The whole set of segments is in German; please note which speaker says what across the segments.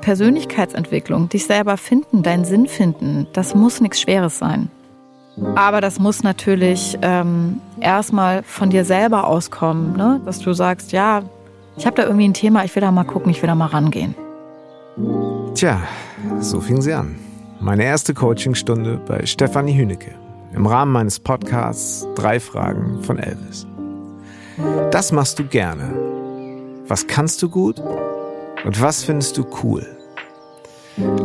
Speaker 1: Persönlichkeitsentwicklung, dich selber finden, deinen Sinn finden, das muss nichts Schweres sein. Aber das muss natürlich ähm, erstmal von dir selber auskommen, ne? dass du sagst, ja, ich habe da irgendwie ein Thema, ich will da mal gucken, ich will da mal rangehen.
Speaker 2: Tja, so fing sie an. Meine erste Coachingstunde bei Stefanie Hünecke im Rahmen meines Podcasts Drei Fragen von Elvis. Das machst du gerne. Was kannst du gut? Und was findest du cool?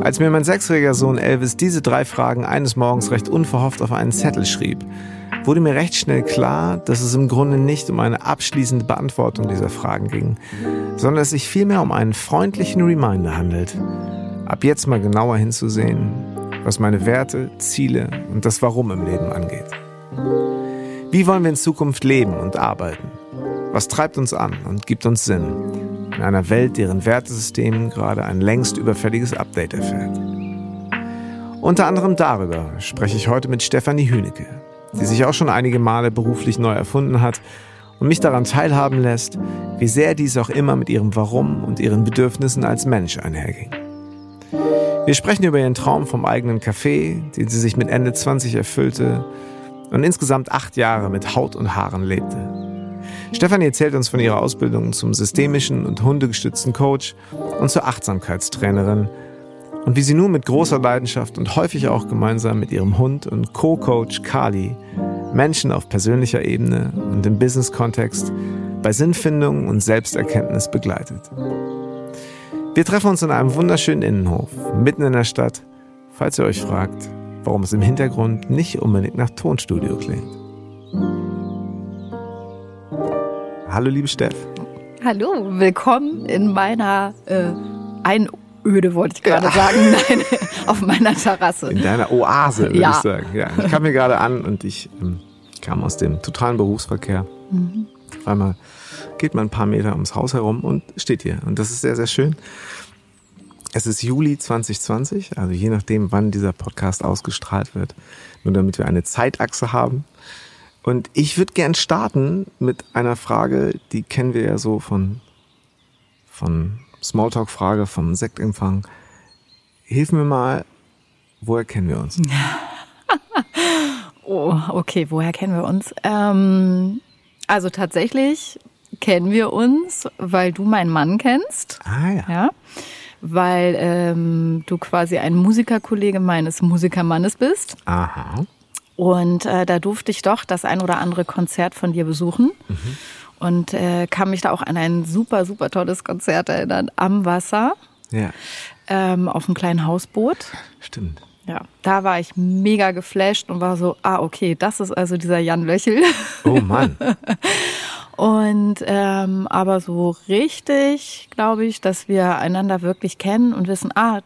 Speaker 2: Als mir mein sechsjähriger Sohn Elvis diese drei Fragen eines Morgens recht unverhofft auf einen Zettel schrieb, wurde mir recht schnell klar, dass es im Grunde nicht um eine abschließende Beantwortung dieser Fragen ging, sondern es sich vielmehr um einen freundlichen Reminder handelt, ab jetzt mal genauer hinzusehen, was meine Werte, Ziele und das Warum im Leben angeht. Wie wollen wir in Zukunft leben und arbeiten? Was treibt uns an und gibt uns Sinn? In einer Welt, deren Wertesystem gerade ein längst überfälliges Update erfährt. Unter anderem darüber spreche ich heute mit Stefanie Hünecke, die sich auch schon einige Male beruflich neu erfunden hat und mich daran teilhaben lässt, wie sehr dies auch immer mit ihrem Warum und ihren Bedürfnissen als Mensch einherging. Wir sprechen über ihren Traum vom eigenen Café, den sie sich mit Ende 20 erfüllte und insgesamt acht Jahre mit Haut und Haaren lebte. Stefanie erzählt uns von ihrer Ausbildung zum systemischen und hundegestützten Coach und zur Achtsamkeitstrainerin und wie sie nun mit großer Leidenschaft und häufig auch gemeinsam mit ihrem Hund und Co-Coach Kali Menschen auf persönlicher Ebene und im Business-Kontext bei Sinnfindung und Selbsterkenntnis begleitet. Wir treffen uns in einem wunderschönen Innenhof, mitten in der Stadt, falls ihr euch fragt, warum es im Hintergrund nicht unbedingt nach Tonstudio klingt. Hallo, liebe Steff.
Speaker 1: Hallo, willkommen in meiner äh, Einöde, wollte ich gerade sagen. Nein, auf meiner Terrasse.
Speaker 2: In deiner Oase, würde
Speaker 1: Ja.
Speaker 2: ich sagen. Ja, ich kam hier gerade an und ich ähm, kam aus dem totalen Berufsverkehr.
Speaker 1: Mhm.
Speaker 2: Auf einmal geht man ein paar Meter ums Haus herum und steht hier. Und das ist sehr, sehr schön. Es ist Juli 2020, also je nachdem, wann dieser Podcast ausgestrahlt wird, nur damit wir eine Zeitachse haben. Und ich würde gern starten mit einer Frage, die kennen wir ja so von, von Smalltalk-Frage, vom Sektempfang. Hilf mir mal, woher kennen wir uns?
Speaker 1: Oh, okay, woher kennen wir uns? Ähm, also tatsächlich kennen wir uns, weil du meinen Mann kennst.
Speaker 2: Ah ja.
Speaker 1: Ja. Weil ähm, du quasi ein Musikerkollege meines Musikermannes bist.
Speaker 2: Aha.
Speaker 1: Und äh, da durfte ich doch das ein oder andere Konzert von dir besuchen. Und äh, kann mich da auch an ein super, super tolles Konzert erinnern. Am Wasser,
Speaker 2: Ja,
Speaker 1: ähm, auf einem kleinen Hausboot.
Speaker 2: stimmt.
Speaker 1: Ja, da war ich mega geflasht und war so, ah, okay, das ist also dieser Jan Löchel.
Speaker 2: Oh Mann.
Speaker 1: Und ähm, aber so richtig, glaube ich, dass wir einander wirklich kennen und wissen, ah,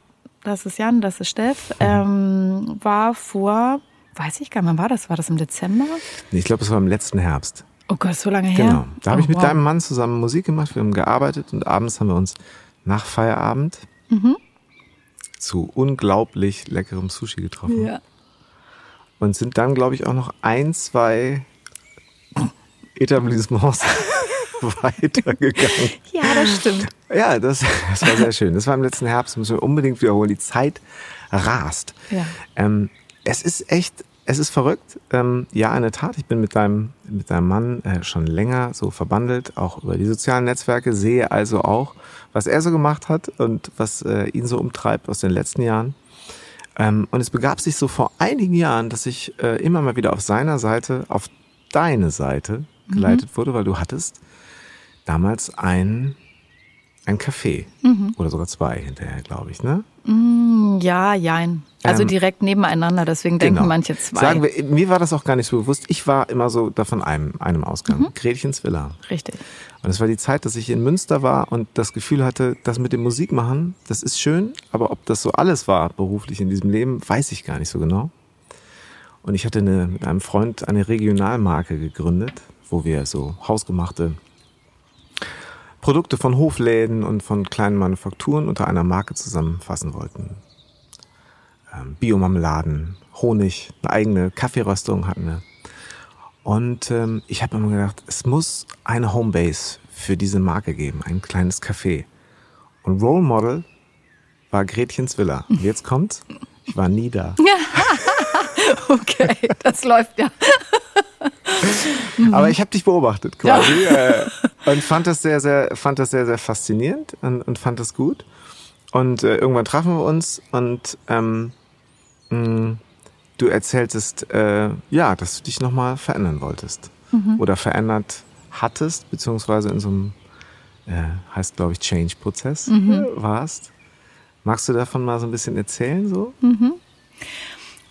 Speaker 1: das ist Jan, das ist Steff, ähm, war vor, weiß ich gar nicht, wann war das? War das im Dezember?
Speaker 2: Nee, Ich glaube, es war im letzten Herbst.
Speaker 1: Oh Gott, so lange her.
Speaker 2: Genau. Da habe ich
Speaker 1: Oh,
Speaker 2: mit
Speaker 1: wow.
Speaker 2: deinem Mann zusammen Musik gemacht, wir haben gearbeitet und abends haben wir uns nach Feierabend
Speaker 1: Mhm.
Speaker 2: zu unglaublich leckerem Sushi getroffen.
Speaker 1: Ja.
Speaker 2: Und sind dann, glaube ich, auch noch ein, zwei Etablissements weitergegangen.
Speaker 1: ja, das stimmt.
Speaker 2: Ja, das, das war sehr schön. Das war im letzten Herbst, müssen wir unbedingt wiederholen. Die Zeit rast.
Speaker 1: Ja.
Speaker 2: Ähm, es ist echt, es ist verrückt. Ähm, ja, in der Tat, ich bin mit deinem, mit deinem Mann äh, schon länger so verbandelt, auch über die sozialen Netzwerke, sehe also auch, was er so gemacht hat und was äh, ihn so umtreibt aus den letzten Jahren. Ähm, und es begab sich so vor einigen Jahren, dass ich äh, immer mal wieder auf seiner Seite, auf deine Seite geleitet wurde, weil du hattest damals ein, ein Café. Oder sogar zwei hinterher, glaube ich, ne?
Speaker 1: Mm, Ja, jein. Also
Speaker 2: Ähm,
Speaker 1: direkt nebeneinander, deswegen denken manche zwei.
Speaker 2: Sagen wir, mir war das auch gar nicht so bewusst. Ich war immer so davon einem, einem Ausgang.
Speaker 1: Mhm.
Speaker 2: Gretchens Villa.
Speaker 1: Richtig.
Speaker 2: Und es war die Zeit, dass ich in Münster war und das Gefühl hatte, das mit dem Musikmachen, das ist schön, aber ob das so alles war beruflich in diesem Leben, weiß ich gar nicht so genau. Und ich hatte eine, mit einem Freund eine Regionalmarke gegründet, wo wir so hausgemachte Produkte von Hofläden und von kleinen Manufakturen unter einer Marke zusammenfassen wollten. Ähm, Biomarmeladen, Honig, eine eigene Kaffeeröstung hatten wir. Und ähm, ich habe immer gedacht, es muss eine Homebase für diese Marke geben, ein kleines Café. Und Role Model war Gretchens Villa. Und jetzt kommt, ich war nie da.
Speaker 1: okay, das läuft ja.
Speaker 2: Aber ich habe dich beobachtet quasi ja. und fand das sehr, sehr, fand das sehr, sehr faszinierend und, und fand das gut. Und äh, irgendwann trafen wir uns und ähm, mh, du erzähltest, äh, ja, dass du dich nochmal verändern wolltest mhm. oder verändert hattest, beziehungsweise in so einem, äh, heißt glaube ich, Change-Prozess mhm. warst. Magst du davon mal so ein bisschen erzählen so?
Speaker 1: Mhm.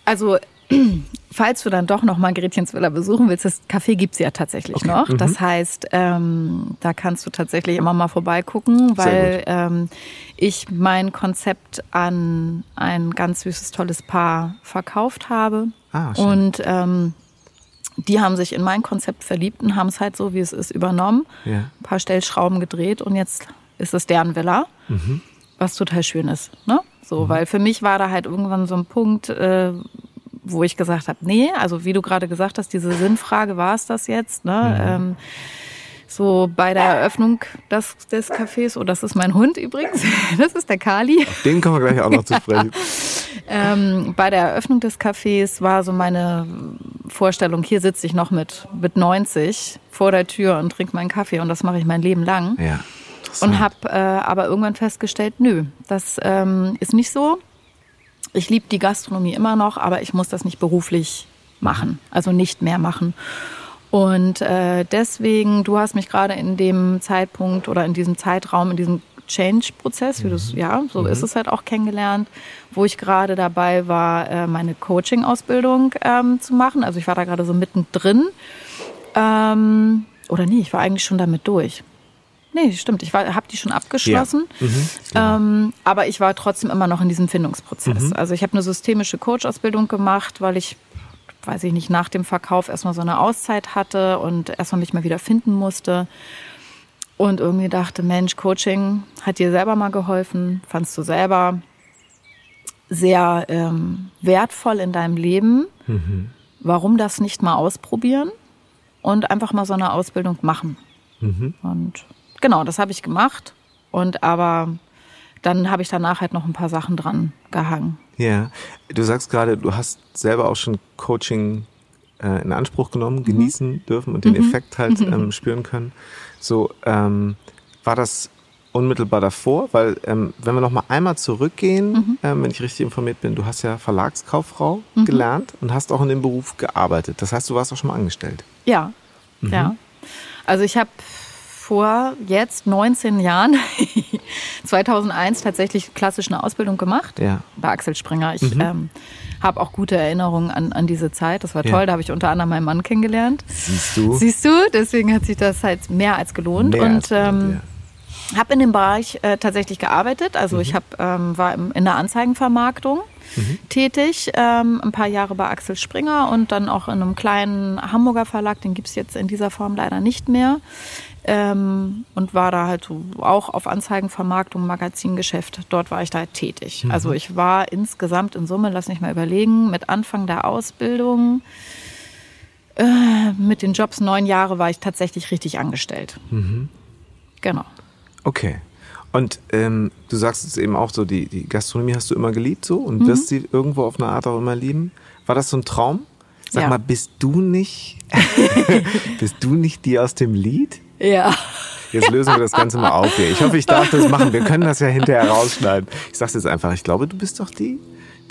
Speaker 1: Also falls du dann doch noch mal Gretchens Villa besuchen willst, das Café gibt es ja tatsächlich okay. noch. Mhm. Das heißt, ähm, da kannst du tatsächlich immer mal vorbeigucken, weil ähm, ich mein Konzept an ein ganz süßes, tolles Paar verkauft habe. Ah, schön. Und ähm, die haben sich in mein Konzept verliebt und haben es halt so, wie es ist, übernommen. Ja. Ein paar Stellschrauben gedreht und jetzt ist es deren Villa. Mhm. Was total schön ist. Ne? So, mhm. weil für mich war da halt irgendwann so ein Punkt, äh, wo ich gesagt habe, nee, also wie du gerade gesagt hast, diese Sinnfrage, war es das jetzt? Ne? Mhm. Ähm, so bei der Eröffnung des, des Cafés, oh, das ist mein Hund übrigens, das ist der Kali.
Speaker 2: Auf den kommen wir gleich auch noch zu sprechen.
Speaker 1: ähm, bei der Eröffnung des Cafés war so meine Vorstellung, hier sitze ich noch mit, mit 90 vor der Tür und trinke meinen Kaffee und das mache ich mein Leben lang. Ja. Und habe äh, aber irgendwann festgestellt, nö, das ähm, ist nicht so ich liebe die Gastronomie immer noch, aber ich muss das nicht beruflich machen, also nicht mehr machen. Und äh, deswegen, du hast mich gerade in dem Zeitpunkt oder in diesem Zeitraum, in diesem Change-Prozess, wie du es, mhm. ja, so mhm. ist es halt auch kennengelernt, wo ich gerade dabei war, äh, meine Coaching-Ausbildung ähm, zu machen. Also ich war da gerade so mittendrin. Ähm, oder nee, ich war eigentlich schon damit durch. Nee, stimmt. Ich habe die schon abgeschlossen. Ja. Mhm, genau. ähm, aber ich war trotzdem immer noch in diesem Findungsprozess. Mhm. Also ich habe eine systemische Coach-Ausbildung gemacht, weil ich, weiß ich nicht, nach dem Verkauf erstmal so eine Auszeit hatte und erstmal mich mal wieder finden musste. Und irgendwie dachte, Mensch, Coaching hat dir selber mal geholfen, fandst du selber sehr ähm, wertvoll in deinem Leben. Mhm. Warum das nicht mal ausprobieren und einfach mal so eine Ausbildung machen? Mhm. Und genau, das habe ich gemacht. Und aber dann habe ich danach halt noch ein paar Sachen dran gehangen.
Speaker 2: Ja, du sagst gerade, du hast selber auch schon Coaching äh, in Anspruch genommen, mhm. genießen dürfen und den mhm. Effekt halt ähm, spüren können. So, ähm, war das unmittelbar davor? Weil, ähm, wenn wir noch mal einmal zurückgehen, mhm. ähm, wenn ich richtig informiert bin, du hast ja Verlagskauffrau mhm. gelernt und hast auch in dem Beruf gearbeitet. Das heißt, du warst auch schon mal angestellt.
Speaker 1: Ja, ja. Also ich habe vor jetzt 19 Jahren, 2001 tatsächlich klassisch eine Ausbildung gemacht ja. bei Axel Springer. Ich mhm. ähm, habe auch gute Erinnerungen an, an diese Zeit. Das war toll. Ja. Da habe ich unter anderem meinen Mann kennengelernt.
Speaker 2: Siehst du?
Speaker 1: Siehst du? Deswegen hat sich das halt mehr als gelohnt. Mehr und als ähm, ja. habe in dem Bereich äh, tatsächlich gearbeitet. Also mhm. ich hab, ähm, war im, in der Anzeigenvermarktung. Mhm. tätig, ähm, ein paar Jahre bei Axel Springer und dann auch in einem kleinen Hamburger Verlag, den gibt es jetzt in dieser Form leider nicht mehr ähm, und war da halt auch auf Anzeigenvermarktung, Magazingeschäft. Dort war ich da tätig. Mhm. Also ich war insgesamt in Summe, lass mich mal überlegen, mit Anfang der Ausbildung, äh, mit den Jobs neun Jahre war ich tatsächlich richtig angestellt. Mhm. Genau.
Speaker 2: Okay. Und ähm, du sagst es eben auch so, die, die Gastronomie hast du immer geliebt so und mhm. wirst sie irgendwo auf eine Art auch immer lieben. War das so ein Traum? Sag ja. mal, bist du nicht, bist du nicht die aus dem Lied?
Speaker 1: Ja.
Speaker 2: Jetzt lösen wir das Ganze mal auf hier. Ich hoffe, ich darf das machen. Wir können das ja hinterher rausschneiden. Ich sag's jetzt einfach. Ich glaube, du bist doch die,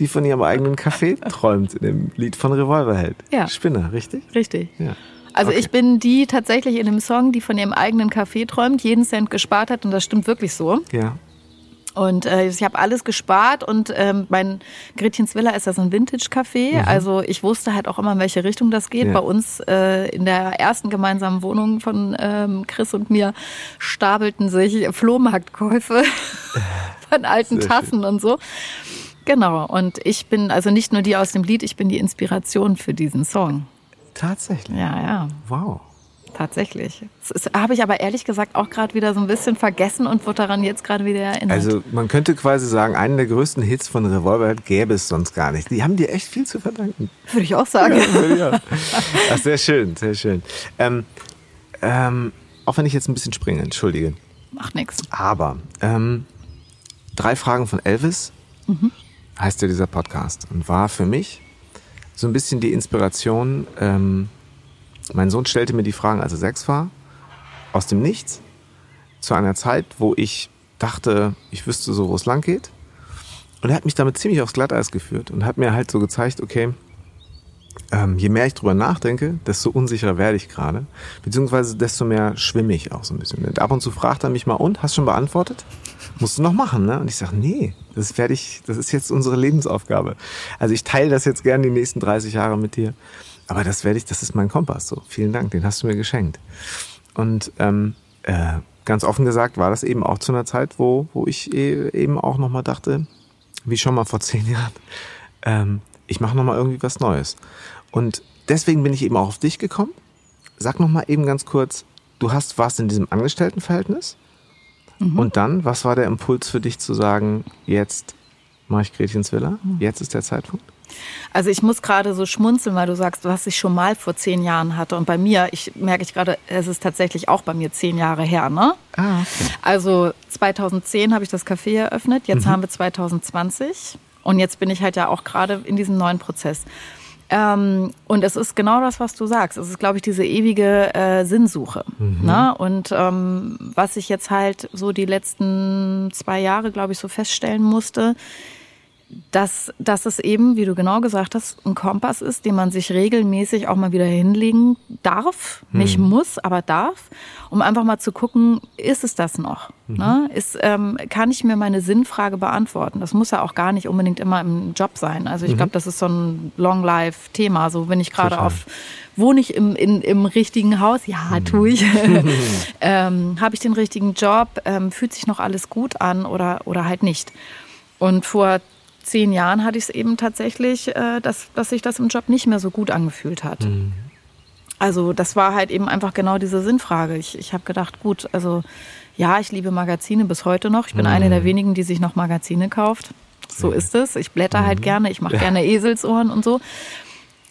Speaker 2: die von ihrem eigenen Café träumt in dem Lied von Revolverheld.
Speaker 1: Ja.
Speaker 2: Spinner, richtig?
Speaker 1: Richtig. Ja. Also okay. ich bin die tatsächlich in dem Song, die von ihrem eigenen Café träumt, jeden Cent gespart hat und das stimmt wirklich so.
Speaker 2: Ja.
Speaker 1: Und äh, ich habe alles gespart und ähm, mein Gretchens Villa ist ja so ein Vintage-Café. Mhm. Also ich wusste halt auch immer, in welche Richtung das geht. Ja. Bei uns äh, in der ersten gemeinsamen Wohnung von ähm, Chris und mir stapelten sich Flohmarktkäufe von alten Sehr Tassen schön. und so. Genau. Und ich bin also nicht nur die aus dem Lied, ich bin die Inspiration für diesen Song.
Speaker 2: Tatsächlich.
Speaker 1: Ja, ja.
Speaker 2: Wow.
Speaker 1: Tatsächlich. Das habe ich aber ehrlich gesagt auch gerade wieder so ein bisschen vergessen und wurde daran jetzt gerade wieder erinnert.
Speaker 2: Also man könnte quasi sagen, einen der größten Hits von Revolverhead gäbe es sonst gar nicht. Die haben dir echt viel zu verdanken.
Speaker 1: Würde ich auch sagen.
Speaker 2: Ja, ja. Ach, sehr schön, sehr schön. Ähm, ähm, auch wenn ich jetzt ein bisschen springe, entschuldige.
Speaker 1: Macht nichts.
Speaker 2: Aber ähm, Drei Fragen von Elvis mhm. heißt ja dieser Podcast und war für mich so ein bisschen die Inspiration. Mein Sohn stellte mir die Fragen, als er sechs war, aus dem Nichts, zu einer Zeit, wo ich dachte, ich wüsste so, wo es lang geht. Und er hat mich damit ziemlich aufs Glatteis geführt und hat mir halt so gezeigt, okay, ähm, je mehr ich drüber nachdenke, desto unsicherer werde ich gerade. Beziehungsweise desto mehr schwimme ich auch so ein bisschen. Und ab und zu fragt er mich mal, und, hast schon beantwortet? Musst du noch machen, ne? Und ich sage, nee, das werde ich, das ist jetzt unsere Lebensaufgabe. Also ich teile das jetzt gerne die nächsten 30 Jahre mit dir. Aber das werde ich, das ist mein Kompass. So, vielen Dank, den hast du mir geschenkt. Und ähm, äh, ganz offen gesagt war das eben auch zu einer Zeit, wo, wo ich e, eben auch nochmal dachte, wie schon mal vor zehn Jahren, ähm, ich mache nochmal irgendwie was Neues. Und deswegen bin ich eben auch auf dich gekommen. Sag nochmal eben ganz kurz, du hast, warst in diesem Angestelltenverhältnis. Mhm. Und dann, was war der Impuls für dich zu sagen, jetzt mache ich Gretchens Villa, mhm. jetzt ist der Zeitpunkt?
Speaker 1: Also ich muss gerade so schmunzeln, weil du sagst, was ich schon mal vor zehn Jahren hatte. Und bei mir, ich merke ich gerade, es ist tatsächlich auch bei mir zehn Jahre her. Ne? Ah, okay. Also 2010 habe ich das Café eröffnet, jetzt mhm. haben wir 2020. Und jetzt bin ich halt ja auch gerade in diesem neuen Prozess. Ähm, und es ist genau das, was du sagst. Es ist, glaube ich, diese ewige äh, Sinnsuche. Mhm. Ne? Und ähm, was ich jetzt halt so die letzten zwei Jahre, glaube ich, so feststellen musste, dass, dass es eben, wie du genau gesagt hast, ein Kompass ist, den man sich regelmäßig auch mal wieder hinlegen darf, mhm. nicht muss, aber darf, um einfach mal zu gucken, ist es das noch? Mhm. Ne? Ist, ähm, kann ich mir meine Sinnfrage beantworten? Das muss ja auch gar nicht unbedingt immer im Job sein. Also ich mhm. glaube, das ist so ein Long-Life-Thema. So wenn ich gerade auf, wohne ich im, in, im richtigen Haus? Ja, mhm. tue ich. ähm, Habe ich den richtigen Job? Ähm, fühlt sich noch alles gut an oder, oder halt nicht? Und vor zehn Jahren hatte ich es eben tatsächlich, äh, dass, dass sich das im Job nicht mehr so gut angefühlt hat. Mhm. Also das war halt eben einfach genau diese Sinnfrage. Ich, ich habe gedacht, gut, also ja, ich liebe Magazine bis heute noch. Ich bin mhm. eine der wenigen, die sich noch Magazine kauft. So mhm. ist es. Ich blätter halt mhm. gerne, ich mache ja. gerne Eselsohren und so.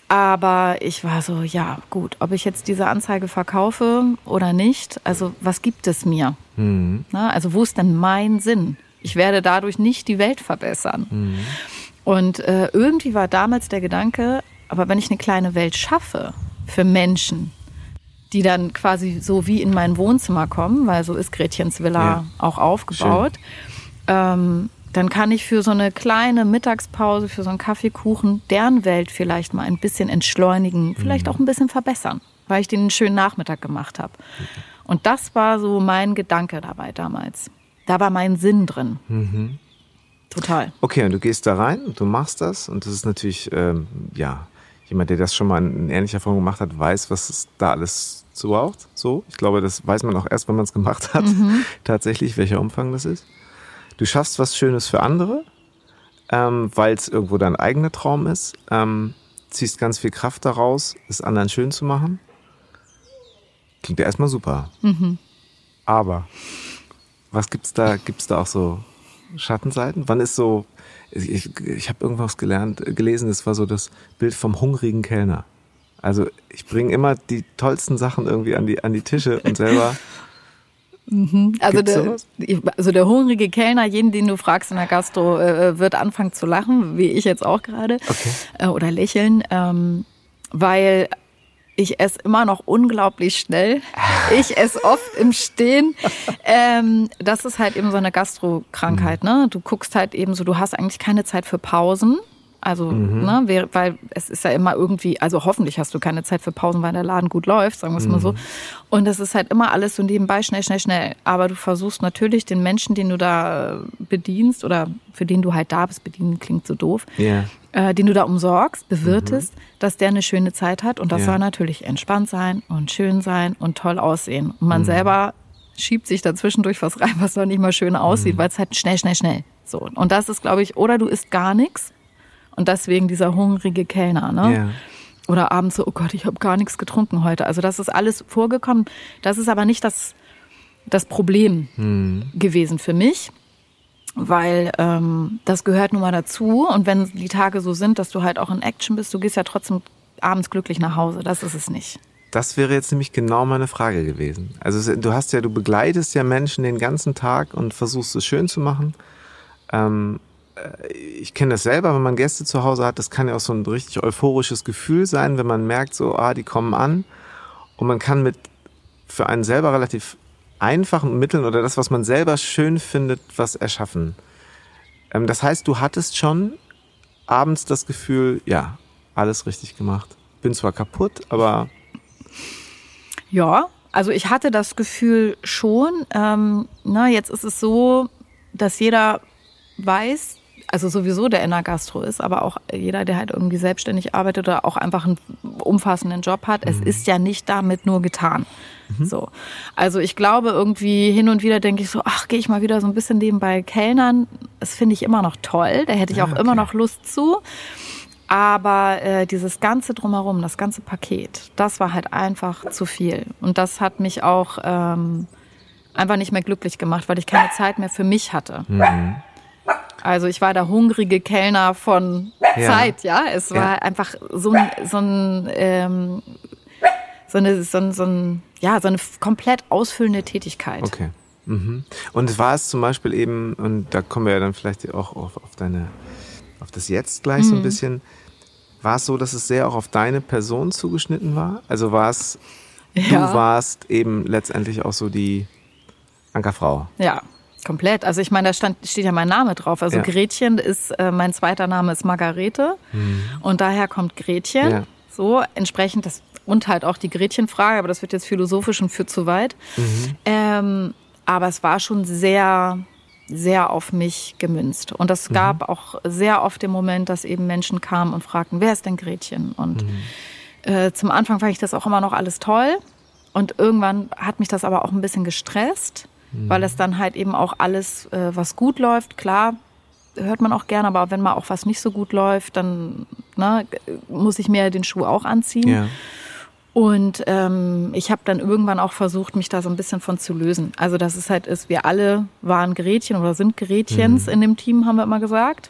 Speaker 1: Aber ich war so, ja, gut, ob ich jetzt diese Anzeige verkaufe oder nicht, also was gibt es mir? Mhm. Na, also wo ist denn mein Sinn? Ich werde dadurch nicht die Welt verbessern. Mhm. Und äh, irgendwie war damals der Gedanke, aber wenn ich eine kleine Welt schaffe für Menschen, die dann quasi so wie in mein Wohnzimmer kommen, weil so ist Gretchens Villa ja. auch aufgebaut, ähm, dann kann ich für so eine kleine Mittagspause, für so einen Kaffeekuchen, deren Welt vielleicht mal ein bisschen entschleunigen, vielleicht mhm. auch ein bisschen verbessern, weil ich den einen schönen Nachmittag gemacht habe. Und das war so mein Gedanke dabei damals. Da war mein Sinn drin. Mhm. Total.
Speaker 2: Okay, und du gehst da rein, du machst das und das ist natürlich, ähm, ja, jemand, der das schon mal in ähnlicher Form gemacht hat, weiß, was es da alles zu braucht. So, ich glaube, das weiß man auch erst, wenn man es gemacht hat, mhm. tatsächlich, welcher Umfang das ist. Du schaffst was Schönes für andere, ähm, weil es irgendwo dein eigener Traum ist. Ähm, ziehst ganz viel Kraft daraus, es anderen schön zu machen. Klingt ja erstmal super. Mhm. Aber was gibt's da? Gibt's da auch so Schattenseiten? Wann ist so? Ich, ich habe irgendwas gelernt, gelesen. Das war so das Bild vom hungrigen Kellner. Also ich bringe immer die tollsten Sachen irgendwie an die an die Tische und selber.
Speaker 1: Mhm. Also, der, also der hungrige Kellner, jeden, den du fragst in der Gastro, äh, wird anfangen zu lachen, wie ich jetzt auch gerade, okay. äh, oder lächeln, ähm, weil ich esse immer noch unglaublich schnell. Ich esse oft im Stehen. Ähm, das ist halt eben so eine Gastrokrankheit. Ne? Du guckst halt eben so, du hast eigentlich keine Zeit für Pausen. Also, mhm. ne, weil es ist ja immer irgendwie, also hoffentlich hast du keine Zeit für Pausen, weil der Laden gut läuft, sagen wir es mhm. mal so. Mhm. Und es ist halt immer alles so nebenbei, schnell, schnell, schnell. Aber du versuchst natürlich den Menschen, den du da bedienst oder für den du halt da bist, bedienen klingt so doof, yeah. Äh, den du da umsorgst, bewirtest, mhm. dass der eine schöne Zeit hat. Und das yeah. soll natürlich entspannt sein und schön sein und toll aussehen. Und man mhm. selber schiebt sich dazwischendurch was rein, was doch nicht mal schön aussieht, mhm. weil es halt schnell, schnell, schnell. So. Und das ist, glaube ich, oder du isst gar nichts und deswegen dieser hungrige Kellner, ne? Ja. Oder abends so, oh Gott, ich habe gar nichts getrunken heute. Also das ist alles vorgekommen. Das ist aber nicht das, das Problem hm. gewesen für mich, weil ähm, das gehört nun mal dazu. Und wenn die Tage so sind, dass du halt auch in Action bist, du gehst ja trotzdem abends glücklich nach Hause. Das ist es nicht.
Speaker 2: Das wäre jetzt nämlich genau meine Frage gewesen. Also du hast ja, du begleitest ja Menschen den ganzen Tag und versuchst es schön zu machen. Ähm, äh, ich kenne das selber, wenn man Gäste zu Hause hat, das kann ja auch so ein richtig euphorisches Gefühl sein, wenn man merkt, so, ah, die kommen an und man kann mit für einen selber relativ einfachen Mitteln oder das, was man selber schön findet, was erschaffen. Ähm, das heißt, du hattest schon abends das Gefühl, ja, alles richtig gemacht. Bin zwar kaputt, aber.
Speaker 1: Ja, also ich hatte das Gefühl schon. Ähm, na, jetzt ist es so, dass jeder weiß, also sowieso der in der Gastro ist, aber auch jeder, der halt irgendwie selbstständig arbeitet oder auch einfach einen umfassenden Job hat, mhm. es ist ja nicht damit nur getan. Mhm. So. Also ich glaube irgendwie hin und wieder denke ich so, ach, gehe ich mal wieder so ein bisschen nebenbei Kellnern. Das finde ich immer noch toll. Da hätte ich auch ah, okay. immer noch Lust zu. Aber äh, dieses ganze drumherum, das ganze Paket, das war halt einfach zu viel. Und das hat mich auch ähm, einfach nicht mehr glücklich gemacht, weil ich keine Zeit mehr für mich hatte. Mhm. Also ich war der hungrige Kellner von ja. Zeit, ja. Es war ja. einfach so ein, so ein, ähm, so eine, so ein, so ein, ja, so eine komplett ausfüllende Tätigkeit.
Speaker 2: Okay. Mhm. Und war es zum Beispiel eben, und da kommen wir ja dann vielleicht auch auf, auf deine, auf das Jetzt gleich mhm. so ein mhm. bisschen, war es so, dass es sehr auch auf deine Person zugeschnitten war? Also war es, ja. du warst eben letztendlich auch so die Ankerfrau.
Speaker 1: Ja, Komplett. Also ich meine, da stand, steht ja mein Name drauf. Also ja. Gretchen ist, äh, mein zweiter Name ist Margarete mhm. und daher kommt Gretchen. Ja. So, entsprechend das und halt auch die Gretchenfrage, aber das wird jetzt philosophisch und führt zu weit. Mhm. Ähm, aber es war schon sehr, sehr auf mich gemünzt. Und es mhm. gab auch sehr oft den Moment, dass eben Menschen kamen und fragten, wer ist denn Gretchen? Und mhm. äh, zum Anfang fand ich das auch immer noch alles toll. Und irgendwann hat mich das aber auch ein bisschen gestresst mhm. weil es dann halt eben auch alles, äh, was gut läuft, klar, hört man auch gerne, aber wenn mal auch was nicht so gut läuft, dann ne, muss ich mir den Schuh auch anziehen. Ja. Und ähm, ich habe dann irgendwann auch versucht, mich da so ein bisschen von zu lösen. Also dass es halt ist, wir alle waren Gerätchen oder sind Gerätchens mhm. in dem Team, haben wir immer gesagt.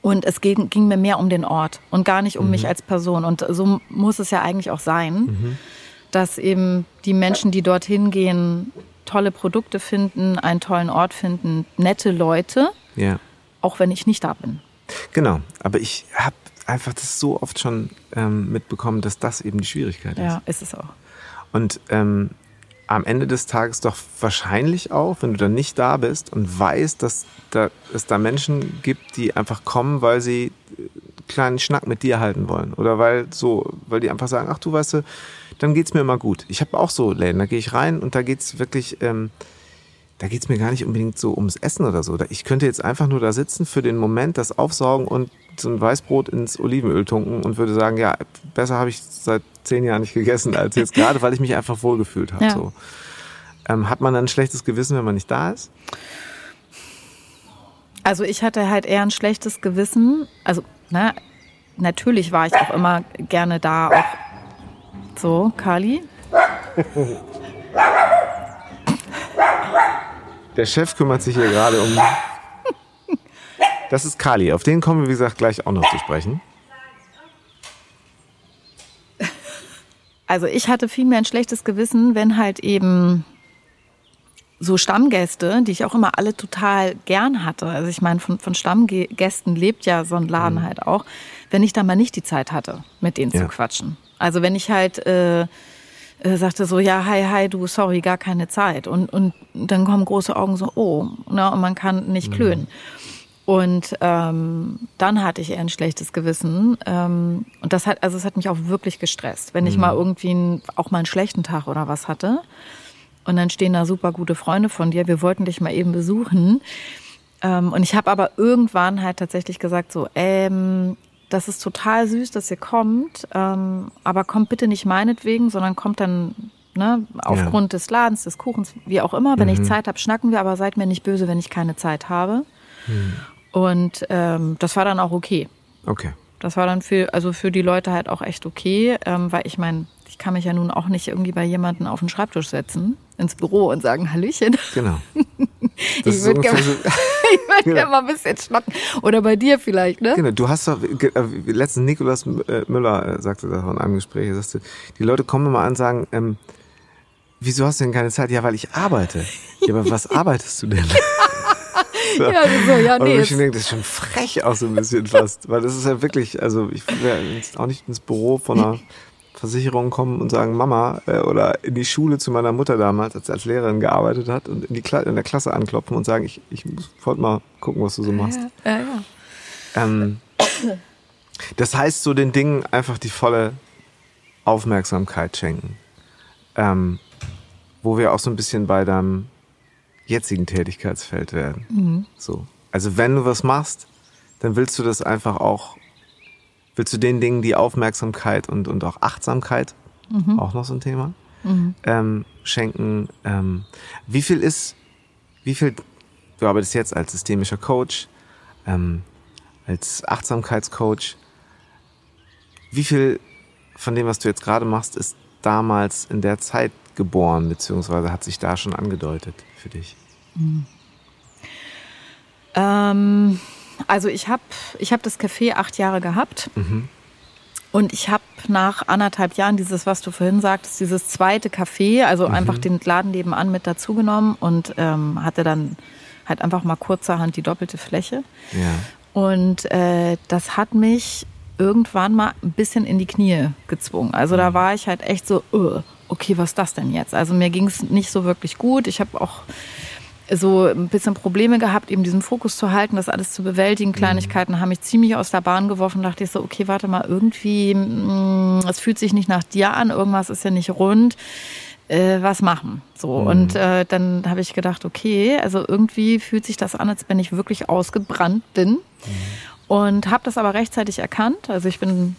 Speaker 1: Und es ging, ging, mir mehr um den Ort und gar nicht um mhm. mich als Person. Und so muss es ja eigentlich auch sein, mhm. dass eben die Menschen, die dorthin gehen, tolle Produkte finden, einen tollen Ort finden, nette Leute, ja. auch wenn ich nicht da bin.
Speaker 2: Genau, aber ich habe einfach das so oft schon ähm, mitbekommen, dass das eben die Schwierigkeit ist.
Speaker 1: Ja, ist es auch.
Speaker 2: Und ähm, am Ende des Tages doch wahrscheinlich auch, wenn du dann nicht da bist und weißt, dass da, es da Menschen gibt, die einfach kommen, weil sie einen kleinen Schnack mit dir halten wollen. Oder weil so, weil die einfach sagen, ach du weißt du, dann geht's mir immer gut. Ich habe auch so Läden, da gehe ich rein und da geht's wirklich, ähm, da geht's mir gar nicht unbedingt so ums Essen oder so. Ich könnte jetzt einfach nur da sitzen, für den Moment das aufsaugen und so ein Weißbrot ins Olivenöl tunken und würde sagen, ja, besser habe ich seit zehn Jahren nicht gegessen als jetzt gerade, weil ich mich einfach wohlgefühlt habe. Ja. So. Ähm, hat man dann ein schlechtes Gewissen, wenn man nicht da ist?
Speaker 1: Also ich hatte halt eher ein schlechtes Gewissen. Also, na, natürlich war ich auch immer gerne da, auch so, Kali?
Speaker 2: Der Chef kümmert sich hier gerade um. Das ist Kali. Auf den kommen wir, wie gesagt, gleich auch noch zu sprechen.
Speaker 1: Also ich hatte vielmehr ein schlechtes Gewissen, wenn halt eben so Stammgäste, die ich auch immer alle total gern hatte. Also ich meine, von, von Stammgästen lebt ja so ein Laden mhm. halt auch, wenn ich da mal nicht die Zeit hatte, mit denen ja. zu quatschen. Also wenn ich halt äh, äh, sagte so, ja, hi, hi, du, sorry, gar keine Zeit. Und, und dann kommen große Augen so, oh, ne, und man kann nicht mhm. klönen. Und ähm, dann hatte ich eher ein schlechtes Gewissen. Ähm, und das hat, also es hat mich auch wirklich gestresst, wenn mhm. ich mal irgendwie einen, auch mal einen schlechten Tag oder was hatte. Und dann stehen da super gute Freunde von dir, wir wollten dich mal eben besuchen. Ähm, und ich habe aber irgendwann halt tatsächlich gesagt, so, ähm, das ist total süß, dass ihr kommt, ähm, aber kommt bitte nicht meinetwegen, sondern kommt dann ne, aufgrund ja. des Ladens, des Kuchens, wie auch immer. Wenn mhm. ich Zeit habe, schnacken wir, aber seid mir nicht böse, wenn ich keine Zeit habe. Mhm. Und ähm, das war dann auch okay.
Speaker 2: Okay.
Speaker 1: Das war dann für, also für die Leute halt auch echt okay, ähm, weil ich meine, ich kann mich ja nun auch nicht irgendwie bei jemandem auf den Schreibtisch setzen, ins Büro und sagen, Hallöchen.
Speaker 2: Genau.
Speaker 1: Das ich würde gerne so, würd genau. gern mal ein bisschen schnacken. Oder bei dir vielleicht, ne?
Speaker 2: Genau, du hast doch, äh, letztens Nikolaus äh, Müller äh, sagte das in einem Gespräch, sagte, die Leute kommen immer an und sagen, ähm, wieso hast du denn keine Zeit? Ja, weil ich arbeite. Ja, aber was arbeitest du denn? so.
Speaker 1: Ja, so, ja,
Speaker 2: Und
Speaker 1: nee.
Speaker 2: ich denke, das ist schon frech auch so ein bisschen fast. Weil das ist ja wirklich, also ich jetzt auch nicht ins Büro von einer Versicherung kommen und sagen, Mama, äh, oder in die Schule zu meiner Mutter damals, als sie als Lehrerin gearbeitet hat, und in, die Kla in der Klasse anklopfen und sagen, ich, ich muss- wollte mal gucken, was du so machst.
Speaker 1: Ja, ja, ja.
Speaker 2: Ähm, das heißt, so den Dingen einfach die volle Aufmerksamkeit schenken. Ähm, wo wir auch so ein bisschen bei deinem jetzigen Tätigkeitsfeld werden. So. Also wenn du was machst, dann willst du das einfach auch, willst du den Dingen die Aufmerksamkeit und, und auch Achtsamkeit, auch noch so ein Thema, ähm, schenken. Ähm, wie viel ist, wie viel, du arbeitest jetzt als systemischer Coach, ähm, als Achtsamkeitscoach, wie viel von dem, was du jetzt gerade machst, ist damals in der Zeit geboren, beziehungsweise hat sich da schon angedeutet für dich?
Speaker 1: Ähm, also ich habe ich hab das Café acht Jahre gehabt. Und ich habe nach anderthalb Jahren dieses, was du vorhin sagtest, dieses zweite Café, also einfach den Laden nebenan mit dazugenommen und ähm, hatte dann halt einfach mal kurzerhand die doppelte Fläche.
Speaker 2: Ja.
Speaker 1: Und äh, das hat mich irgendwann mal ein bisschen in die Knie gezwungen. Also da war ich halt echt so, "Ugh, okay, was ist das denn jetzt? Also mir ging es nicht so wirklich gut. Ich habe auch so ein bisschen Probleme gehabt, eben diesen Fokus zu halten, das alles zu bewältigen. Kleinigkeiten haben mich ziemlich aus der Bahn geworfen. Dachte ich so, okay, warte mal, irgendwie, mm, es fühlt sich nicht nach dir an, irgendwas ist ja nicht rund. Äh, was machen? So und äh, dann habe ich gedacht, okay, also irgendwie fühlt sich das an, als wenn ich wirklich ausgebrannt bin und habe das aber rechtzeitig erkannt. Also ich bin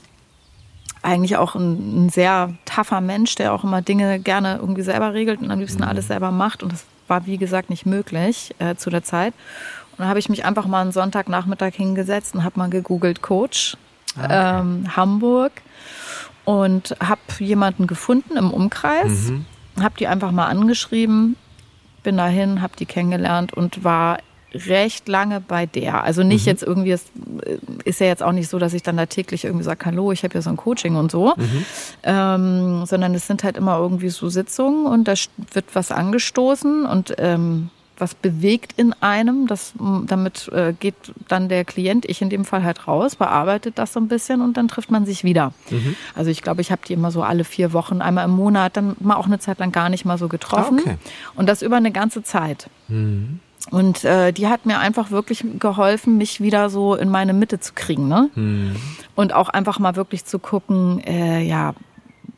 Speaker 1: eigentlich auch ein, ein sehr tougher Mensch, der auch immer Dinge gerne irgendwie selber regelt und am liebsten alles selber macht. Und das war, wie gesagt, nicht möglich äh, zu der Zeit. Und dann habe ich mich einfach mal einen Sonntagnachmittag hingesetzt und habe mal gegoogelt Coach ähm, Hamburg. Und habe jemanden gefunden im Umkreis, habe die einfach mal angeschrieben, bin dahin, habe die kennengelernt und war recht lange bei der. Also nicht jetzt irgendwie, es ist ja jetzt auch nicht so, dass ich dann da täglich irgendwie sage, hallo, ich habe ja so ein Coaching und so, ähm, sondern es sind halt immer irgendwie so Sitzungen und da wird was angestoßen und ähm, was bewegt in einem. Das, damit äh, geht dann der Klient, ich in dem Fall halt raus, bearbeitet das so ein bisschen und dann trifft man sich wieder. Also ich glaube, ich habe die immer so alle vier Wochen, einmal im Monat, dann mal auch eine Zeit lang gar nicht mal so getroffen.
Speaker 2: Ah, okay.
Speaker 1: Und das über eine ganze Zeit. Und äh, die hat mir einfach wirklich geholfen, mich wieder so in meine Mitte zu kriegen. Ne? Und auch einfach mal wirklich zu gucken, äh, ja,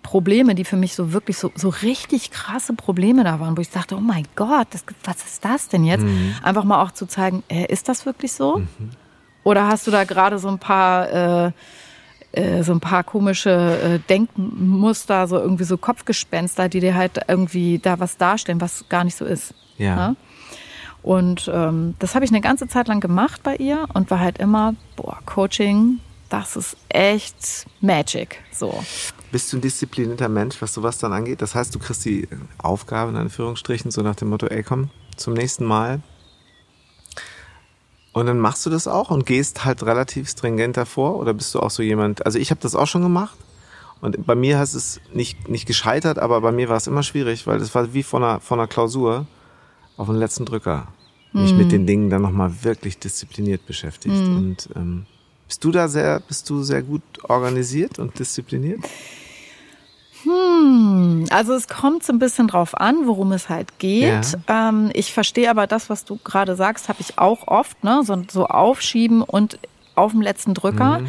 Speaker 1: Probleme, die für mich so wirklich so, so richtig krasse Probleme da waren, wo ich dachte, oh mein Gott, das, was ist das denn jetzt? Einfach mal auch zu zeigen, äh, ist das wirklich so? Oder hast du da gerade so ein paar, äh, äh, so ein paar komische äh, Denkmuster, so irgendwie so Kopfgespenster, die dir halt irgendwie da was darstellen, was gar nicht so ist?
Speaker 2: Ja.
Speaker 1: Ja? Und ähm, das habe ich eine ganze Zeit lang gemacht bei ihr und war halt immer, boah, Coaching, das ist echt Magic. So.
Speaker 2: Bist du ein disziplinierter Mensch, was sowas dann angeht? Das heißt, du kriegst die Aufgabe in Anführungsstrichen so nach dem Motto, ey komm, zum nächsten Mal. Und dann machst du das auch und gehst halt relativ stringent davor? Oder bist du auch so jemand, also ich habe das auch schon gemacht und bei mir hast es nicht, nicht gescheitert, aber bei mir war es immer schwierig, weil das war wie von einer, von einer Klausur auf den letzten Drücker. Mich mit den Dingen dann nochmal wirklich diszipliniert beschäftigt. Und ähm, bist du da sehr, bist du sehr gut organisiert und diszipliniert?
Speaker 1: Also es kommt so ein bisschen drauf an, worum es halt geht. Ähm, ich verstehe aber das, was du gerade sagst, habe ich auch oft, ne? so, so aufschieben und auf dem letzten Drücker.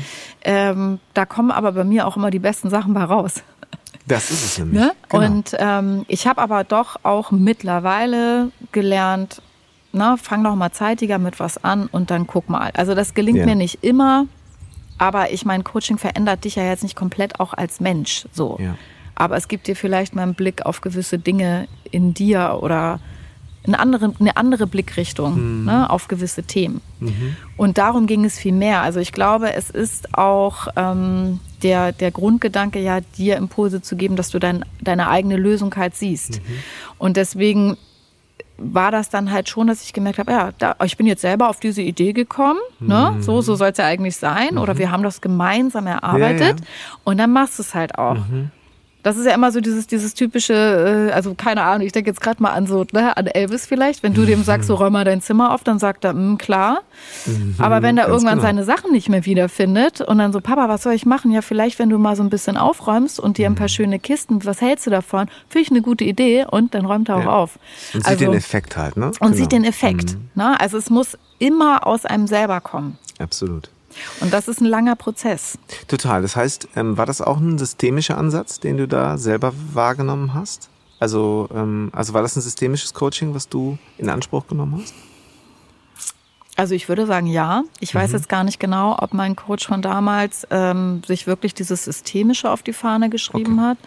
Speaker 1: Ähm, da kommen aber bei mir auch immer die besten Sachen bei raus.
Speaker 2: Das ist es nämlich.
Speaker 1: Ne?
Speaker 2: Genau.
Speaker 1: Und ähm, ich habe aber doch auch mittlerweile gelernt, na, fang doch mal zeitiger mit was an und dann guck mal. Also das gelingt
Speaker 2: Ja.
Speaker 1: mir nicht immer, aber ich mein Coaching verändert dich ja jetzt nicht komplett auch als Mensch so.
Speaker 2: Ja.
Speaker 1: Aber es gibt dir vielleicht mal einen Blick auf gewisse Dinge in dir oder eine andere, eine andere Blickrichtung ne, auf gewisse Themen. Und darum ging es viel mehr. Also ich glaube, es ist auch ähm, der, der Grundgedanke, ja, dir Impulse zu geben, dass du dein, deine eigene Lösung halt siehst. Und deswegen war das dann halt schon, dass ich gemerkt habe, ja, da, ich bin jetzt selber auf diese Idee gekommen, ne? so, so soll es ja eigentlich sein. Oder wir haben das gemeinsam erarbeitet
Speaker 2: Ja, ja.
Speaker 1: und dann machst du es halt auch. Das ist ja immer so dieses, dieses typische, äh, also keine Ahnung, ich denke jetzt gerade mal an so, ne, an Elvis vielleicht, wenn du dem sagst, so räum mal dein Zimmer auf, dann sagt er, mm, klar. Mhm, Aber wenn er irgendwann genau. seine Sachen nicht mehr wiederfindet und dann so, Papa, was soll ich machen? Ja, vielleicht, wenn du mal so ein bisschen aufräumst und dir ein paar mhm. schöne Kisten, was hältst du davon? Finde ich eine gute Idee und dann räumt er auch ja. auf.
Speaker 2: Und also, sieht den Effekt halt, ne?
Speaker 1: Und genau. sieht den Effekt. Mhm. Ne? Also es muss immer aus einem selber kommen.
Speaker 2: Absolut.
Speaker 1: Und das ist ein langer Prozess.
Speaker 2: Total. Das heißt, ähm, war das auch ein systemischer Ansatz, den du da selber wahrgenommen hast? Also, ähm, also war das ein systemisches Coaching, was du in Anspruch genommen hast?
Speaker 1: Also ich würde sagen ja. Ich weiß mhm. jetzt gar nicht genau, ob mein Coach von damals ähm, sich wirklich dieses Systemische auf die Fahne geschrieben okay. hat.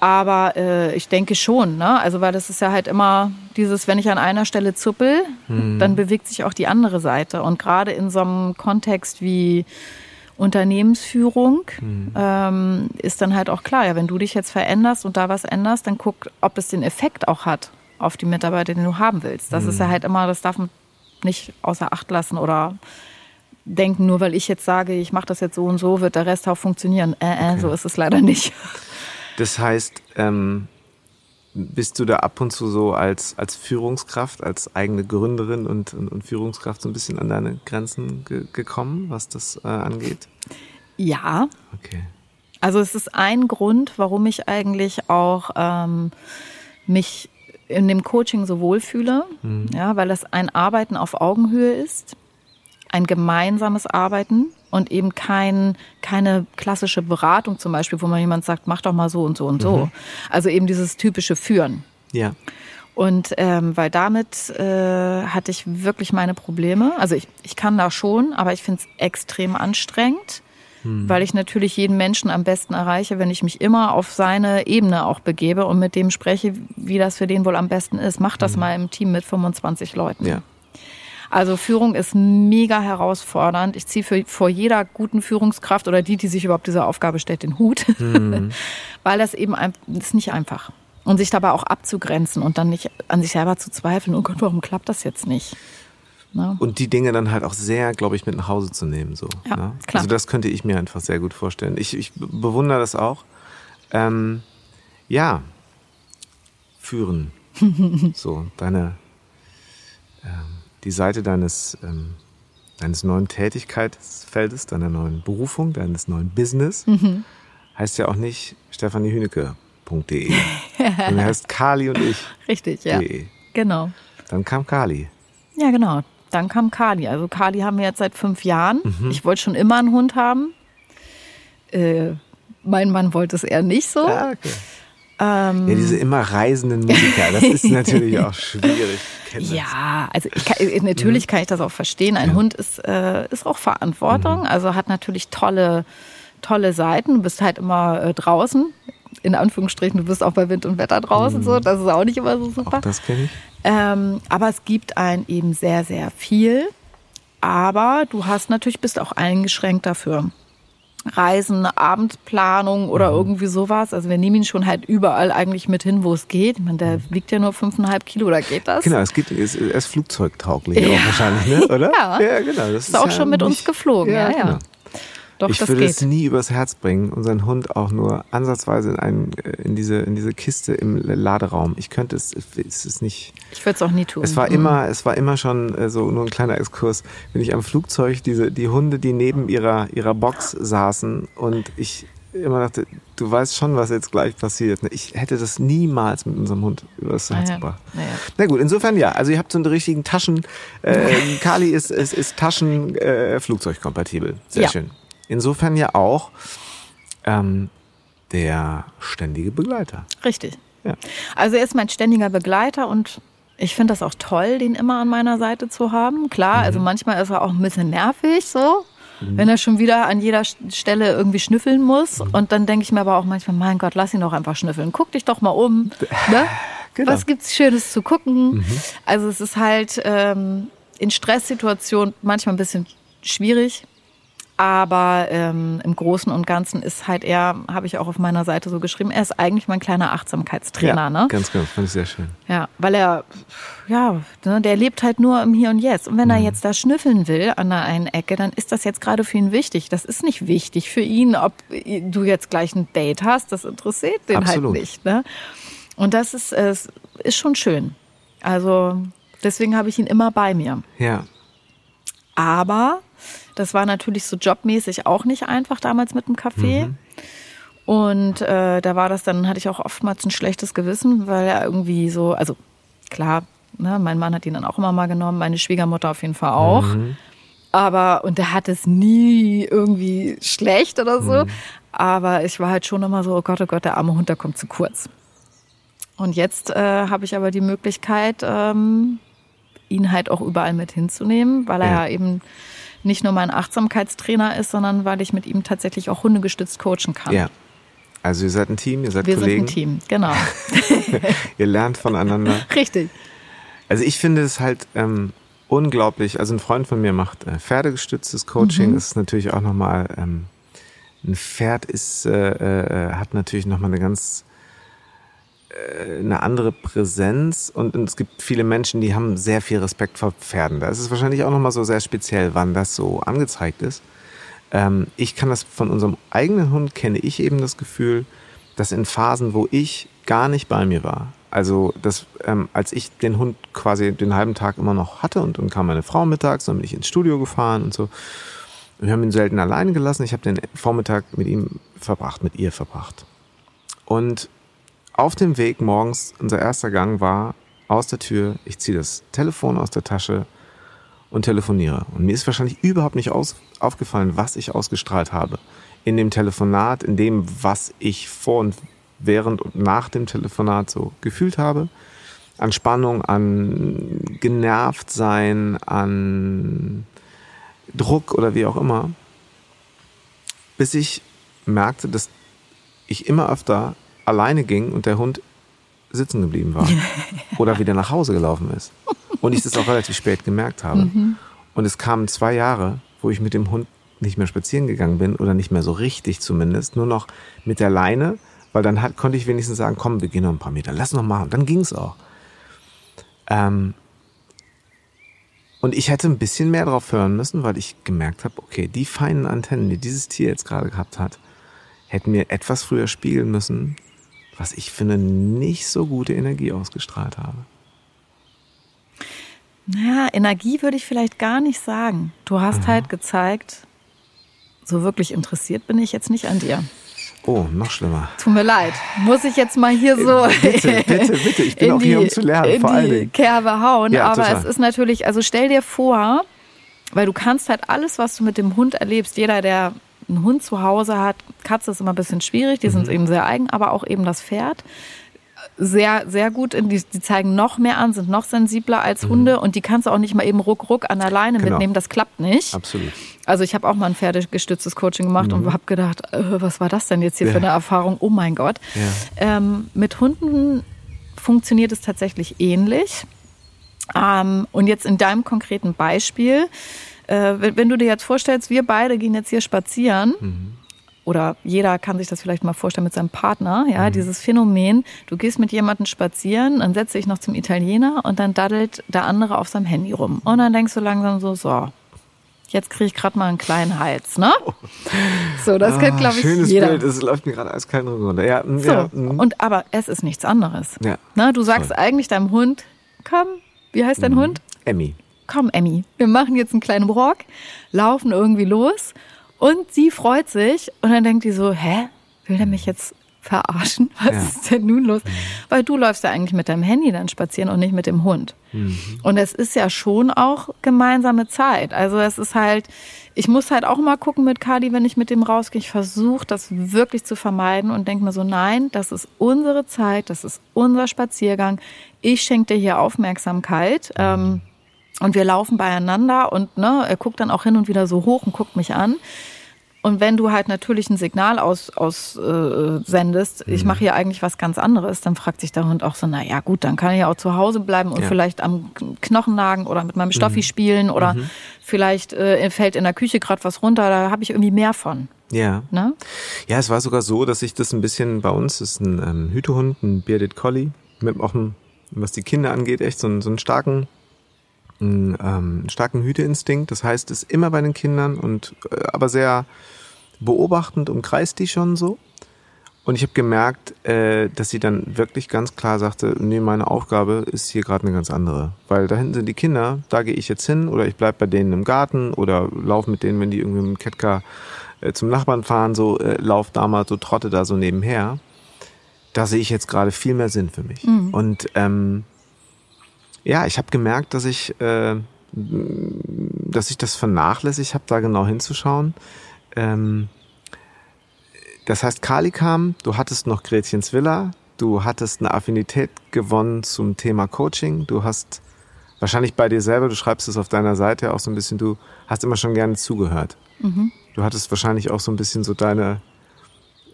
Speaker 1: Aber äh, ich denke schon, ne? Also weil das ist ja halt immer dieses, wenn ich an einer Stelle zuppel, mhm. dann bewegt sich auch die andere Seite. Und gerade in so einem Kontext wie Unternehmensführung mhm. ähm, ist dann halt auch klar, ja, wenn du dich jetzt veränderst und da was änderst, dann guck, ob es den Effekt auch hat auf die Mitarbeiter, den du haben willst. Das mhm. ist ja halt immer, das darf man nicht außer Acht lassen oder denken, nur weil ich jetzt sage, ich mache das jetzt so und so, wird der Rest auch funktionieren. Äh, äh, okay. so ist es leider nicht.
Speaker 2: Das heißt, ähm, bist du da ab und zu so als, als Führungskraft, als eigene Gründerin und, und, und Führungskraft so ein bisschen an deine Grenzen ge gekommen, was das äh, angeht?
Speaker 1: Ja. Okay. Also es ist ein Grund, warum ich eigentlich auch ähm, mich in dem Coaching so wohlfühle, mhm. ja, weil es ein Arbeiten auf Augenhöhe ist, ein gemeinsames Arbeiten und eben kein, keine klassische Beratung zum Beispiel, wo man jemand sagt, mach doch mal so und so und so. Mhm. Also eben dieses typische Führen.
Speaker 2: Ja.
Speaker 1: Und ähm, weil damit äh, hatte ich wirklich meine Probleme. Also ich, ich kann da schon, aber ich finde es extrem anstrengend, hm. weil ich natürlich jeden Menschen am besten erreiche, wenn ich mich immer auf seine Ebene auch begebe und mit dem spreche, wie das für den wohl am besten ist. Mach das hm. mal im Team mit 25 Leuten.
Speaker 2: Ja.
Speaker 1: Also Führung ist mega herausfordernd. Ich ziehe für, vor jeder guten Führungskraft oder die, die sich überhaupt dieser Aufgabe stellt, den Hut, mhm. weil das eben ein, ist nicht einfach. Und sich dabei auch abzugrenzen und dann nicht an sich selber zu zweifeln, oh Gott, warum klappt das jetzt nicht?
Speaker 2: Ne? Und die Dinge dann halt auch sehr, glaube ich, mit nach Hause zu nehmen. So,
Speaker 1: ja,
Speaker 2: ne? klar. Also das könnte ich mir einfach sehr gut vorstellen. Ich, ich bewundere das auch. Ähm, ja, führen. so, deine die Seite deines, ähm, deines neuen Tätigkeitsfeldes, deiner neuen Berufung, deines neuen Business, mhm. heißt ja auch nicht stefaniehünecke.de, sondern heißt Kali und ich.
Speaker 1: Richtig, ja. De. Genau.
Speaker 2: Dann kam Kali.
Speaker 1: Ja, genau. Dann kam Kali. Also Kali haben wir jetzt seit fünf Jahren. Mhm. Ich wollte schon immer einen Hund haben. Äh, mein Mann wollte es eher nicht so.
Speaker 2: Ah, okay. Ähm, ja, diese immer reisenden Musiker, das ist natürlich auch schwierig.
Speaker 1: Ja, also kann, äh, natürlich mhm. kann ich das auch verstehen. Ein ja. Hund ist, äh, ist auch Verantwortung, mhm. also hat natürlich tolle, tolle Seiten. Du bist halt immer äh, draußen. In Anführungsstrichen, du bist auch bei Wind und Wetter draußen, mhm. so. Das ist auch nicht immer so super.
Speaker 2: Auch das kenne ich.
Speaker 1: Ähm, aber es gibt einen eben sehr, sehr viel. Aber du hast natürlich, bist auch eingeschränkt dafür. Reisen, Abendplanung oder mhm. irgendwie sowas. Also wir nehmen ihn schon halt überall eigentlich mit hin, wo es geht. Ich meine, der mhm. wiegt ja nur fünfeinhalb Kilo, oder geht das?
Speaker 2: Genau, es geht, er ist, flugzeugtauglich ja. auch wahrscheinlich, ne? oder?
Speaker 1: Ja, ja genau. Das ist, ist auch ja schon mit uns geflogen, ja, ja. Genau.
Speaker 2: Doch, ich würde geht. es nie übers Herz bringen, unseren Hund auch nur ansatzweise in, einen, in, diese, in diese Kiste im Laderaum. Ich könnte es, es ist nicht.
Speaker 1: Ich würde es auch nie tun.
Speaker 2: Es war mhm. immer, es war immer schon äh, so nur ein kleiner Exkurs, wenn ich am Flugzeug diese, die Hunde, die neben ihrer, ihrer Box saßen und ich immer dachte, du weißt schon, was jetzt gleich passiert. Ich hätte das niemals mit unserem Hund übers Herz gebracht. Ja, ja. Na gut, insofern ja. Also ihr habt so einen richtigen Taschen. Äh, Kali ist, ist, ist Taschen äh, flugzeugkompatibel. Sehr ja. schön. Insofern ja auch ähm, der ständige Begleiter.
Speaker 1: Richtig. Ja. Also er ist mein ständiger Begleiter und ich finde das auch toll, den immer an meiner Seite zu haben. Klar, mhm. also manchmal ist er auch ein bisschen nervig so, mhm. wenn er schon wieder an jeder Stelle irgendwie schnüffeln muss. Mhm. Und dann denke ich mir aber auch manchmal, mein Gott, lass ihn doch einfach schnüffeln. Guck dich doch mal um. Ne? Genau. Was gibt's Schönes zu gucken? Mhm. Also es ist halt ähm, in Stresssituationen manchmal ein bisschen schwierig, Aber ähm, im Großen und Ganzen ist halt er, habe ich auch auf meiner Seite so geschrieben, er ist eigentlich mein kleiner Achtsamkeitstrainer.
Speaker 2: Ja,
Speaker 1: ne?
Speaker 2: ganz genau, fand ich sehr schön.
Speaker 1: Ja, weil er, ja, ne, der lebt halt nur im Hier und Jetzt. Und wenn er jetzt da schnüffeln will an der einen Ecke, dann ist das jetzt gerade für ihn wichtig. Das ist nicht wichtig für ihn, ob du jetzt gleich ein Date hast. Das interessiert den
Speaker 2: Absolut.
Speaker 1: halt nicht. Ne? Und das ist, äh, ist schon schön. Also deswegen habe ich ihn immer bei mir.
Speaker 2: Ja,
Speaker 1: Aber das war natürlich so jobmäßig auch nicht einfach damals mit dem Café.
Speaker 2: Mhm.
Speaker 1: Und äh, da war das dann, hatte ich auch oftmals ein schlechtes Gewissen, weil er irgendwie so, also klar, ne, mein Mann hat ihn dann auch immer mal genommen, meine Schwiegermutter auf jeden Fall auch.
Speaker 2: Mhm.
Speaker 1: Aber, und der hat es nie irgendwie schlecht oder so.
Speaker 2: Mhm.
Speaker 1: Aber ich war halt schon immer so, oh Gott, oh Gott, der arme Hund, der kommt zu kurz. Und jetzt äh, habe ich aber die Möglichkeit, ähm, ihn halt auch überall mit hinzunehmen, weil er
Speaker 2: ja
Speaker 1: eben nicht nur mein Achtsamkeitstrainer ist, sondern weil ich mit ihm tatsächlich auch hundegestützt coachen kann.
Speaker 2: ja. Also ihr seid ein Team, ihr seid
Speaker 1: Wir
Speaker 2: Kollegen,
Speaker 1: sind ein Team, genau.
Speaker 2: ihr lernt voneinander.
Speaker 1: Richtig.
Speaker 2: Also ich finde es halt ähm, unglaublich. Also ein Freund von mir macht äh, pferdegestütztes Coaching.
Speaker 1: Mhm.
Speaker 2: Das ist natürlich auch nochmal, ähm, ein Pferd ist, äh, äh, hat natürlich nochmal eine ganz eine andere Präsenz und, und es gibt viele Menschen, die haben sehr viel Respekt vor Pferden. Da ist es wahrscheinlich auch nochmal so sehr speziell, wann das so angezeigt ist. Ähm, ich kann das von unserem eigenen Hund, kenne ich eben das Gefühl, dass in Phasen, wo ich gar nicht bei mir war, also das, ähm, als ich den Hund quasi den halben Tag immer noch hatte und dann kam meine Frau mittags, dann bin ich ins Studio gefahren und so. Und wir haben ihn selten alleine gelassen. Ich habe den Vormittag mit ihm verbracht, mit ihr verbracht. Und auf dem Weg morgens, unser erster Gang war aus der Tür, ich ziehe das Telefon aus der Tasche und telefoniere. Und mir ist wahrscheinlich überhaupt nicht aus, aufgefallen, was ich ausgestrahlt habe. In dem Telefonat, in dem, was ich vor und während und nach dem Telefonat so gefühlt habe. An Spannung, an genervt sein, an Druck oder wie auch immer. Bis ich merkte, dass ich immer öfter alleine ging und der Hund sitzen geblieben war oder wieder nach Hause gelaufen ist. Und ich das auch relativ spät gemerkt habe. Und es kamen zwei Jahre, wo ich mit dem Hund nicht mehr spazieren gegangen bin oder nicht mehr so richtig zumindest, nur noch mit der Leine, weil dann hat, konnte ich wenigstens sagen, komm, wir gehen noch ein paar Meter, lass noch mal. Und dann ging es auch. Ähm, und ich hätte ein bisschen mehr drauf hören müssen, weil ich gemerkt habe, okay, die feinen Antennen, die dieses Tier jetzt gerade gehabt hat, hätten mir etwas früher spiegeln müssen, was ich eine nicht so gute Energie ausgestrahlt habe.
Speaker 1: Naja, Energie würde ich vielleicht gar nicht sagen. Du hast halt gezeigt, so wirklich interessiert bin ich jetzt nicht an dir.
Speaker 2: Oh, noch schlimmer.
Speaker 1: Tut mir leid. Muss ich jetzt mal hier so
Speaker 2: Bitte, bitte, bitte. Ich bin
Speaker 1: in
Speaker 2: auch hier,
Speaker 1: die-
Speaker 2: um zu lernen,
Speaker 1: in
Speaker 2: vor allen Dingen.
Speaker 1: Kerbe hauen.
Speaker 2: Ja,
Speaker 1: Aber
Speaker 2: total.
Speaker 1: es ist natürlich, also stell dir vor, weil du kannst halt alles, was du mit dem Hund erlebst, jeder, der einen Hund zu Hause hat, Katze ist immer ein bisschen schwierig, die
Speaker 2: Mhm.
Speaker 1: sind eben sehr eigen, aber auch eben das Pferd. Sehr, sehr gut, die, die zeigen noch mehr an, sind noch sensibler als Hunde und die kannst du auch nicht mal eben ruck, ruck an der Leine
Speaker 2: Mhm. Genau.
Speaker 1: mitnehmen, das klappt nicht.
Speaker 2: Absolut.
Speaker 1: Also ich habe auch mal ein pferdegestütztes Coaching gemacht und habe gedacht, äh, was war das denn jetzt hier für eine Erfahrung? Oh mein Gott. Ähm, mit Hunden funktioniert es tatsächlich ähnlich. Ähm, und jetzt in deinem konkreten Beispiel, äh, wenn, wenn du dir jetzt vorstellst, wir beide gehen jetzt hier spazieren, oder jeder kann sich das vielleicht mal vorstellen mit seinem Partner, ja, dieses Phänomen, du gehst mit jemandem spazieren, dann setze ich noch zum Italiener und dann daddelt der andere auf seinem Handy rum. Und dann denkst du langsam so, so, jetzt kriege ich gerade mal einen kleinen Hals, ne? So, das kennt, glaube ich,
Speaker 2: Ah, Schönes
Speaker 1: jeder.
Speaker 2: Bild, es läuft mir gerade eiskalt runter. Ja,
Speaker 1: So,
Speaker 2: ja, mm.
Speaker 1: und aber es ist nichts anderes.
Speaker 2: Ja,
Speaker 1: Na, du sagst
Speaker 2: voll.
Speaker 1: eigentlich deinem Hund, komm, wie heißt dein Hund?
Speaker 2: Emmy.
Speaker 1: Komm, Emmy, wir machen jetzt einen kleinen Brock, laufen irgendwie los und sie freut sich und dann denkt die so, hä, will der mich jetzt verarschen? Was
Speaker 2: Ja.
Speaker 1: ist denn nun los? Weil du läufst ja eigentlich mit deinem Handy dann spazieren und nicht mit dem Hund. Und es ist ja schon auch gemeinsame Zeit. Also es ist halt, ich muss halt auch mal gucken mit Kadi, wenn ich mit dem rausgehe. Ich versuche das wirklich zu vermeiden und denke mir so, nein, das ist unsere Zeit, das ist unser Spaziergang. Ich schenke dir hier Aufmerksamkeit. Ähm, und wir laufen beieinander und ne, er guckt dann auch hin und wieder so hoch und guckt mich an. Und wenn du halt natürlich ein Signal aussendest, aus, äh, sendest, ich
Speaker 2: Mhm.
Speaker 1: mache hier eigentlich was ganz anderes, dann fragt sich der Hund auch so, na ja gut, dann kann ich ja auch zu Hause bleiben und
Speaker 2: Ja. Mhm.
Speaker 1: vielleicht am Knochen nagen oder mit meinem Stoffi spielen oder vielleicht äh, fällt in der Küche gerade was runter, da habe ich irgendwie mehr von.
Speaker 2: Ja.
Speaker 1: Ne?
Speaker 2: Ja, es war sogar so, dass ich das ein bisschen bei uns ist ein ähm, Hütehund, ein Bearded Collie, mit auch einem, was die Kinder angeht, echt so einen, so einen starken, einen, ähm, starken Hüteinstinkt. Das heißt, ist immer bei den Kindern und äh, aber sehr beobachtend umkreist die schon so. Und ich habe gemerkt, äh, dass sie dann wirklich ganz klar sagte, nee, meine Aufgabe ist hier gerade eine ganz andere. Weil da hinten sind die Kinder, da gehe ich jetzt hin oder ich bleib bei denen im Garten oder lauf mit denen, wenn die irgendwie mit dem Ketka äh, zum Nachbarn fahren, so äh, lauf da mal, so trotte da so nebenher. Da sehe ich jetzt gerade viel mehr Sinn für mich. Und ähm, ja, ich habe gemerkt, dass ich, äh, dass ich das vernachlässigt habe, da genau hinzuschauen. Ähm, das heißt, Kali kam, du hattest noch Gretchens Villa, du hattest eine Affinität gewonnen zum Thema Coaching, du hast wahrscheinlich bei dir selber, du schreibst es auf deiner Seite auch so ein bisschen, du hast immer schon gerne zugehört. Du hattest wahrscheinlich auch so ein bisschen so deine,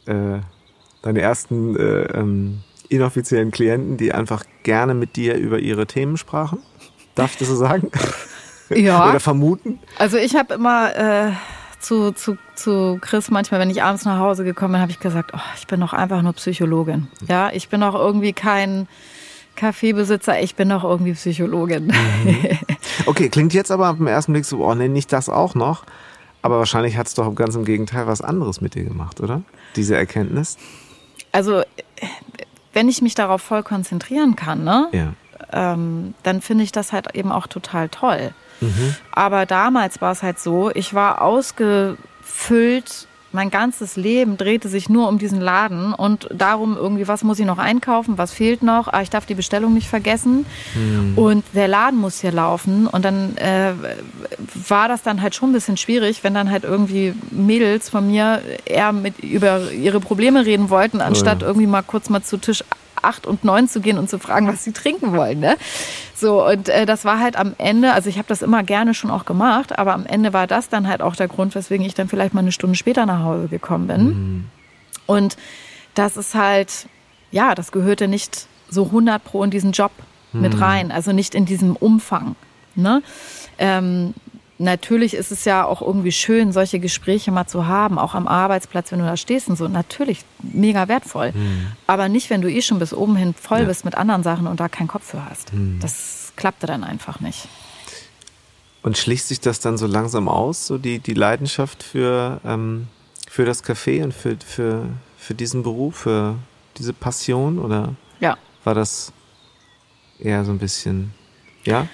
Speaker 2: äh, deine ersten äh, ähm, inoffiziellen Klienten, die einfach gerne mit dir über ihre Themen sprachen. Darf ich das so sagen?
Speaker 1: Ja.
Speaker 2: Oder vermuten?
Speaker 1: Also ich habe immer äh, zu, zu, zu Chris manchmal, wenn ich abends nach Hause gekommen bin, habe ich gesagt, oh, ich bin doch einfach nur Psychologin. Ja, ich bin doch irgendwie kein Kaffeebesitzer, ich bin doch irgendwie Psychologin.
Speaker 2: Okay, klingt jetzt aber auf den ersten Blick so, oh nee, nicht das auch noch. Aber wahrscheinlich hat es doch ganz im Gegenteil was anderes mit dir gemacht, oder? Diese Erkenntnis?
Speaker 1: Also wenn ich mich darauf voll konzentrieren kann, ne,
Speaker 2: Ja.
Speaker 1: ähm, dann finde ich das halt eben auch total toll. Aber damals war es halt so, ich war ausgefüllt, mein ganzes Leben drehte sich nur um diesen Laden und darum irgendwie, was muss ich noch einkaufen, was fehlt noch, ah, ich darf die Bestellung nicht vergessen. Und der Laden muss hier laufen. Und dann äh, war das dann halt schon ein bisschen schwierig, wenn dann halt irgendwie Mädels von mir eher mit über ihre Probleme reden wollten, anstatt
Speaker 2: ja.
Speaker 1: irgendwie mal kurz mal zu Tisch acht und neun zu gehen und zu fragen, was sie trinken wollen. Ne? So, und äh, das war halt am Ende, also ich habe das immer gerne schon auch gemacht, aber am Ende war das dann halt auch der Grund, weswegen ich dann vielleicht mal eine Stunde später nach Hause gekommen bin. Und das ist halt, ja, das gehörte nicht so 100 pro in diesen Job mit rein, also nicht in diesem Umfang. Ne? Ähm, natürlich ist es ja auch irgendwie schön, solche Gespräche mal zu haben, auch am Arbeitsplatz, wenn du da stehst und so. Natürlich mega wertvoll. Aber nicht, wenn du eh schon bis oben hin voll
Speaker 2: Ja.
Speaker 1: bist mit anderen Sachen und da keinen Kopf für hast. Das klappte dann einfach nicht.
Speaker 2: Und schließt sich das dann so langsam aus, so die, die Leidenschaft für, ähm, für das Café und für, für, für diesen Beruf, für diese Passion? Oder
Speaker 1: Ja.
Speaker 2: war das eher so ein bisschen, ja?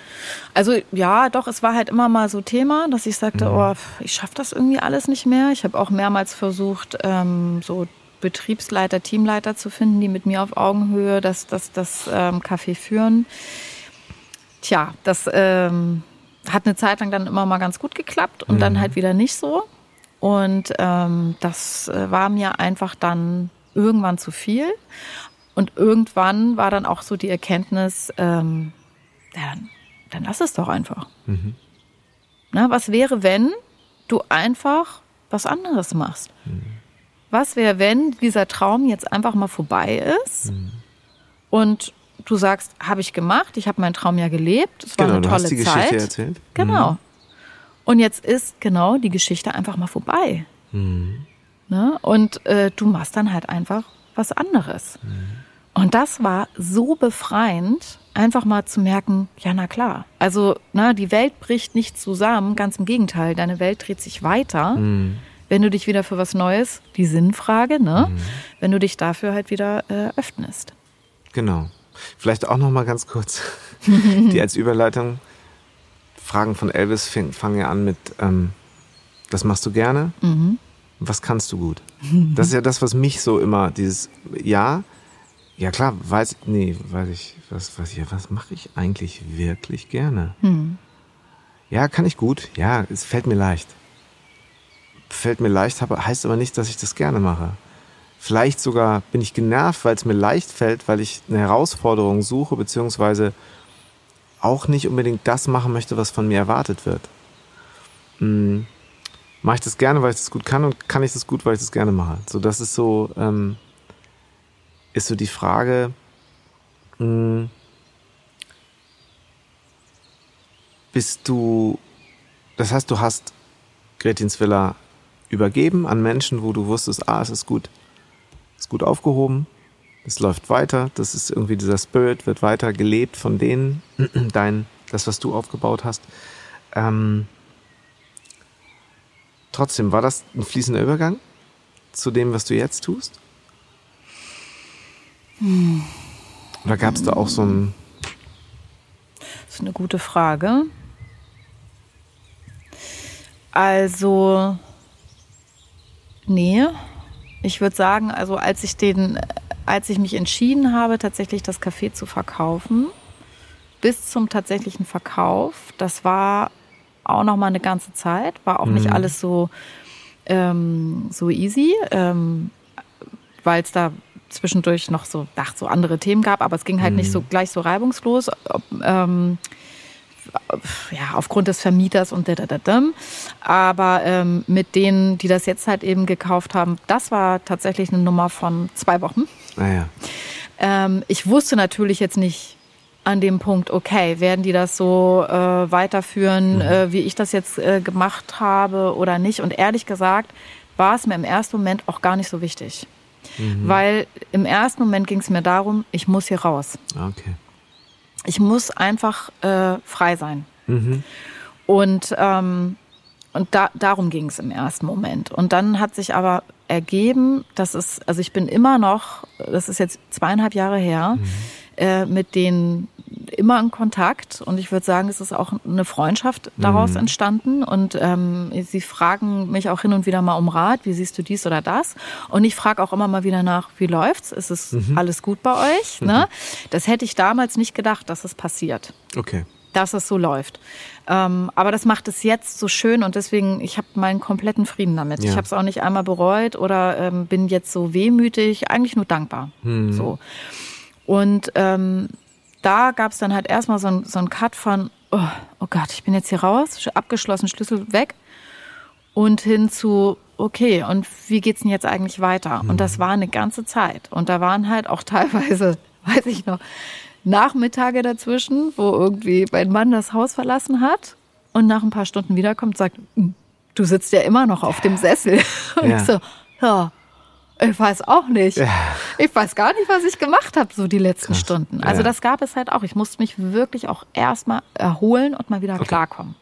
Speaker 1: Also ja, doch, es war halt immer mal so Thema, dass ich sagte, oh, ich schaffe das irgendwie alles nicht mehr. Ich habe auch mehrmals versucht, ähm, so Betriebsleiter, Teamleiter zu finden, die mit mir auf Augenhöhe das, das, das ähm, Café führen. Tja, das ähm, hat eine Zeit lang dann immer mal ganz gut geklappt und dann halt wieder nicht so. Und ähm, das äh, war mir einfach dann irgendwann zu viel. Und irgendwann war dann auch so die Erkenntnis, ähm, ja, dann, dann lass es doch einfach. Na, was wäre, wenn du einfach was anderes machst? Was wäre, wenn dieser Traum jetzt einfach mal vorbei ist und du sagst, habe ich gemacht, ich habe meinen Traum ja gelebt, es war
Speaker 2: genau,
Speaker 1: eine
Speaker 2: du
Speaker 1: tolle
Speaker 2: hast die
Speaker 1: Zeit.
Speaker 2: Geschichte erzählt.
Speaker 1: Genau. Und jetzt ist genau die Geschichte einfach mal vorbei. Ne? Und äh, du machst dann halt einfach was anderes. Und das war so befreiend, einfach mal zu merken, ja, na klar. Also, na, die Welt bricht nicht zusammen, ganz im Gegenteil, deine Welt dreht sich weiter. Wenn du dich wieder für was Neues, die Sinnfrage, ne? Wenn du dich dafür halt wieder äh, öffnest.
Speaker 2: Genau. Vielleicht auch noch mal ganz kurz die als Überleitung Fragen von Elvis fangen ja an mit ähm, das machst du gerne, was kannst du gut? Das ist ja das, was mich so immer dieses ja, ja klar, weiß nee, weiß ich was was ja, was mache ich eigentlich wirklich gerne? Ja, kann ich gut. Ja, es fällt mir leicht. Fällt mir leicht, aber heißt aber nicht, dass ich das gerne mache. Vielleicht sogar bin ich genervt, weil es mir leicht fällt, weil ich eine Herausforderung suche, beziehungsweise auch nicht unbedingt das machen möchte, was von mir erwartet wird. Mm. mache ich das gerne, weil ich das gut kann und kann ich das gut, weil ich das gerne mache. So, das ist so, ähm, ist so die Frage, mh, hm, bist du, das heißt, du hast Gretins Villa übergeben an Menschen, wo du wusstest, ah, es ist gut, es ist gut aufgehoben, es läuft weiter, das ist irgendwie dieser Spirit, wird weiter gelebt von denen, dein, das, was du aufgebaut hast. Ähm, trotzdem, war das ein fließender Übergang zu dem, was du jetzt tust? Hm. Oder gab es da auch so ein...
Speaker 1: Das ist eine gute Frage. Also, nee. Ich würde sagen, also als ich den, als ich mich entschieden habe, tatsächlich das Café zu verkaufen, bis zum tatsächlichen Verkauf, das war auch noch mal eine ganze Zeit, war auch mhm. nicht alles so ähm, so easy, ähm, weil es da zwischendurch noch so, ach, so andere Themen gab, aber es ging halt mhm. nicht so gleich so reibungslos. Ähm, ja, aufgrund des Vermieters und da, da, da, da. Aber ähm, mit denen, die das jetzt halt eben gekauft haben, das war tatsächlich eine Nummer von zwei Wochen.
Speaker 2: Ah, ja.
Speaker 1: ähm, ich wusste natürlich jetzt nicht an dem Punkt, okay, werden die das so äh, weiterführen, mhm. äh, wie ich das jetzt äh, gemacht habe oder nicht. Und ehrlich gesagt war es mir im ersten Moment auch gar nicht so wichtig. Mhm. Weil im ersten Moment ging es mir darum, ich muss hier raus.
Speaker 2: Ah, okay
Speaker 1: ich muss einfach äh, frei sein. Mhm. Und, ähm, und da, darum ging es im ersten Moment. Und dann hat sich aber ergeben, dass es, also ich bin immer noch, das ist jetzt zweieinhalb Jahre her, mhm. äh, mit denen immer in Kontakt und ich würde sagen, es ist auch eine Freundschaft daraus mhm. entstanden und ähm, sie fragen mich auch hin und wieder mal um Rat, wie siehst du dies oder das und ich frage auch immer mal wieder nach, wie läuft's? Ist es mhm. alles gut bei euch? Mhm. Ne? Das hätte ich damals nicht gedacht, dass es passiert.
Speaker 2: Okay.
Speaker 1: Dass es so läuft. Ähm, aber das macht es jetzt so schön und deswegen, ich habe meinen kompletten Frieden damit. Ja. Ich habe es auch nicht einmal bereut oder ähm, bin jetzt so wehmütig, eigentlich nur dankbar. Mhm. So. Und ähm, da gab es dann halt erstmal so ein, so ein Cut von, oh, oh Gott, ich bin jetzt hier raus, abgeschlossen, Schlüssel weg und hin zu, okay, und wie geht's denn jetzt eigentlich weiter? Mhm. Und das war eine ganze Zeit. Und da waren halt auch teilweise, weiß ich noch, Nachmittage dazwischen, wo irgendwie mein Mann das Haus verlassen hat und nach ein paar Stunden wiederkommt und sagt, hm, du sitzt ja immer noch auf dem Sessel. Und ja. ich so, ja, ich weiß auch nicht. Ja. Ich weiß gar nicht, was ich gemacht habe, so die letzten Krass. Stunden. Also ja. das gab es halt auch. Ich musste mich wirklich auch erstmal erholen und mal wieder okay. klarkommen.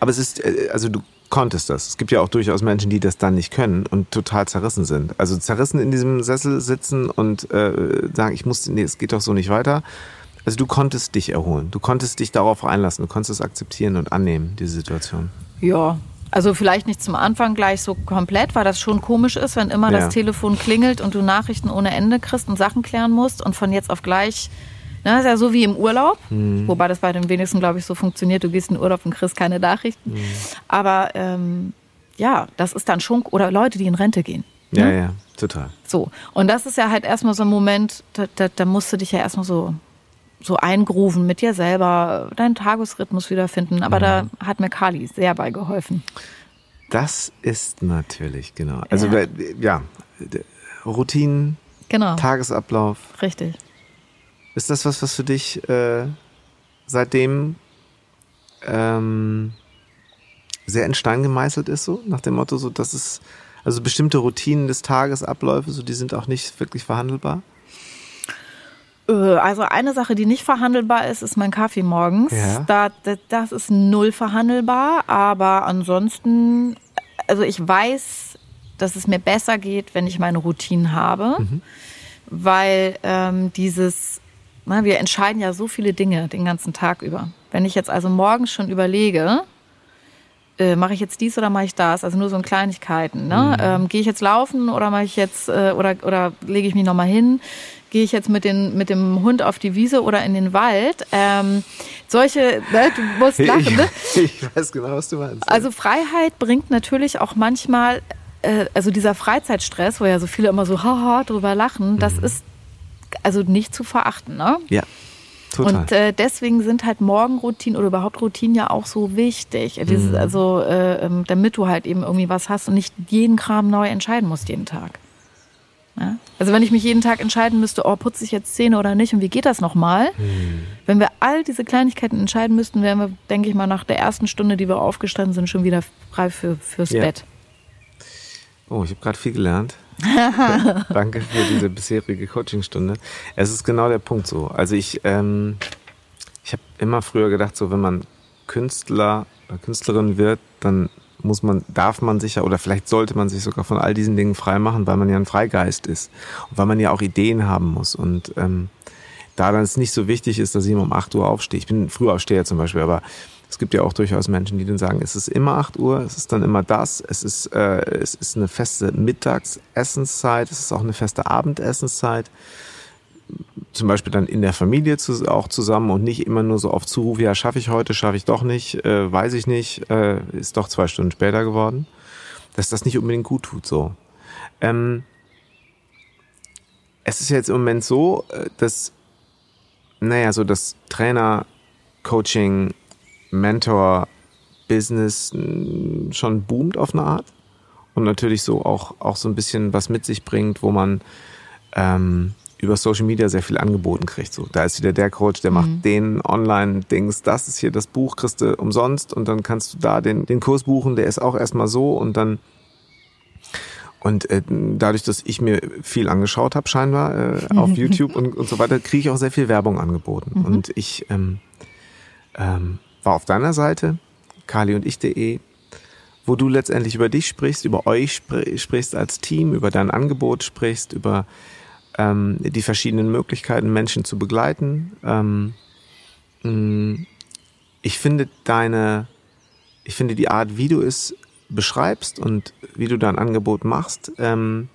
Speaker 2: Aber es ist, äh, also du konntest das. Es gibt ja auch durchaus Menschen, die das dann nicht können und total zerrissen sind. Also zerrissen in diesem Sessel sitzen und äh, sagen, ich muss, nee, es geht doch so nicht weiter. Also du konntest dich erholen. Du konntest dich darauf einlassen. Du konntest es akzeptieren und annehmen, diese Situation.
Speaker 1: Ja, also vielleicht nicht zum Anfang gleich so komplett, weil das schon komisch ist, wenn immer ja. das Telefon klingelt und du Nachrichten ohne Ende kriegst und Sachen klären musst und von jetzt auf gleich, ne, ist ja so wie im Urlaub, mhm. wobei das bei den wenigsten, glaube ich, so funktioniert. Du gehst in den Urlaub und kriegst keine Nachrichten. Mhm. Aber ähm, ja, das ist dann schon, oder Leute, die in Rente gehen.
Speaker 2: Ja, ne? ja, total.
Speaker 1: So, und das ist ja halt erstmal so ein Moment, da, da, da musst du dich ja erstmal so so eingrooven mit dir selber, deinen Tagesrhythmus wiederfinden. Aber mhm. da hat mir Kali sehr bei geholfen.
Speaker 2: Das ist natürlich, genau. Also ja, ja Routinen, genau. Tagesablauf.
Speaker 1: Richtig.
Speaker 2: Ist das was, was für dich äh, seitdem ähm, sehr in Stein gemeißelt ist, so nach dem Motto, so dass es also bestimmte Routinen des Tagesabläufe, so die sind auch nicht wirklich verhandelbar?
Speaker 1: Äh, also eine Sache, die nicht verhandelbar ist, ist mein Kaffee morgens. Ja. Da, das ist null verhandelbar, aber ansonsten, also ich weiß, dass es mir besser geht, wenn ich meine Routinen habe, mhm. weil ähm, dieses, na, wir entscheiden ja so viele Dinge den ganzen Tag über. Wenn ich jetzt also morgens schon überlege, äh, mache ich jetzt dies oder mache ich das? Also nur so in Kleinigkeiten. Ne? Mhm. Ähm, Gehe ich jetzt laufen oder mache ich jetzt äh, oder oder lege ich mich nochmal hin? Gehe ich jetzt mit, den, mit dem Hund auf die Wiese oder in den Wald. Ähm, solche, ne, du musst lachen, ne?
Speaker 2: Ich, weiß genau, was du meinst.
Speaker 1: Also Freiheit bringt natürlich auch manchmal, äh, also dieser Freizeitstress, wo ja so viele immer so haha drüber lachen, das mhm. ist also nicht zu verachten, ne?
Speaker 2: Ja. Total.
Speaker 1: Und äh, deswegen sind halt Morgenroutinen oder überhaupt Routinen ja auch so wichtig.
Speaker 2: Mhm.
Speaker 1: Also, äh, ähm, damit du halt eben irgendwie was hast und nicht jeden Kram neu entscheiden musst jeden Tag. Ja? Also wenn ich mich jeden Tag entscheiden müsste, oh, putze ich jetzt Zähne oder nicht und wie geht das nochmal?
Speaker 2: Mhm.
Speaker 1: Wenn wir all diese Kleinigkeiten entscheiden müssten, wären wir, denke ich mal, nach der ersten Stunde, die wir aufgestanden sind, schon wieder frei für, fürs
Speaker 2: Ja.
Speaker 1: Bett.
Speaker 2: Oh, ich habe gerade viel gelernt. Danke für diese bisherige Coachingstunde. Es ist genau der Punkt so. Also ich, ähm, ich habe immer früher gedacht, so wenn man Künstler oder Künstlerin wird, dann muss man, darf man sich ja oder vielleicht sollte man sich sogar von all diesen Dingen frei machen, weil man ja ein Freigeist ist und weil man ja auch Ideen haben muss und ähm, da dann es nicht so wichtig ist, dass ich immer um 8 Uhr aufstehe. Ich bin Frühaufsteher zum Beispiel, aber es gibt ja auch durchaus Menschen, die dann sagen, es ist immer 8 Uhr, es ist dann immer das, es ist, äh, es ist eine feste Mittagsessenszeit, es ist auch eine feste Abendessenszeit. Zum Beispiel dann in der Familie zu, auch zusammen und nicht immer nur so auf Zuruf, ja, schaffe ich heute, schaffe ich doch nicht, äh, weiß ich nicht, äh, ist doch zwei Stunden später geworden. Dass das nicht unbedingt gut tut, so. Ähm, es ist jetzt im Moment so, äh, dass, naja, so das Trainer, Coaching, Mentor, Business mh, schon boomt auf eine Art und natürlich so auch, auch so ein bisschen was mit sich bringt, wo man ähm, über Social Media sehr viel angeboten kriegt. So, da ist wieder der Coach, der macht den Online-Dings, das ist hier das Buch, kriegst du umsonst und dann kannst du da den, den Kurs buchen, der ist auch erstmal so und dann und äh, dadurch, dass ich mir viel angeschaut habe, scheinbar äh, auf YouTube und, und so weiter, kriege ich auch sehr viel Werbung angeboten. Und ich ähm, ähm, war auf deiner Seite, kali und ich.de, wo du letztendlich über dich sprichst, über euch spr sprichst als Team, über dein Angebot sprichst, über ähm, die verschiedenen Möglichkeiten, Menschen zu begleiten. Ähm, ich finde deine, ich finde die Art, wie du es beschreibst und wie du dein Angebot machst, ähm,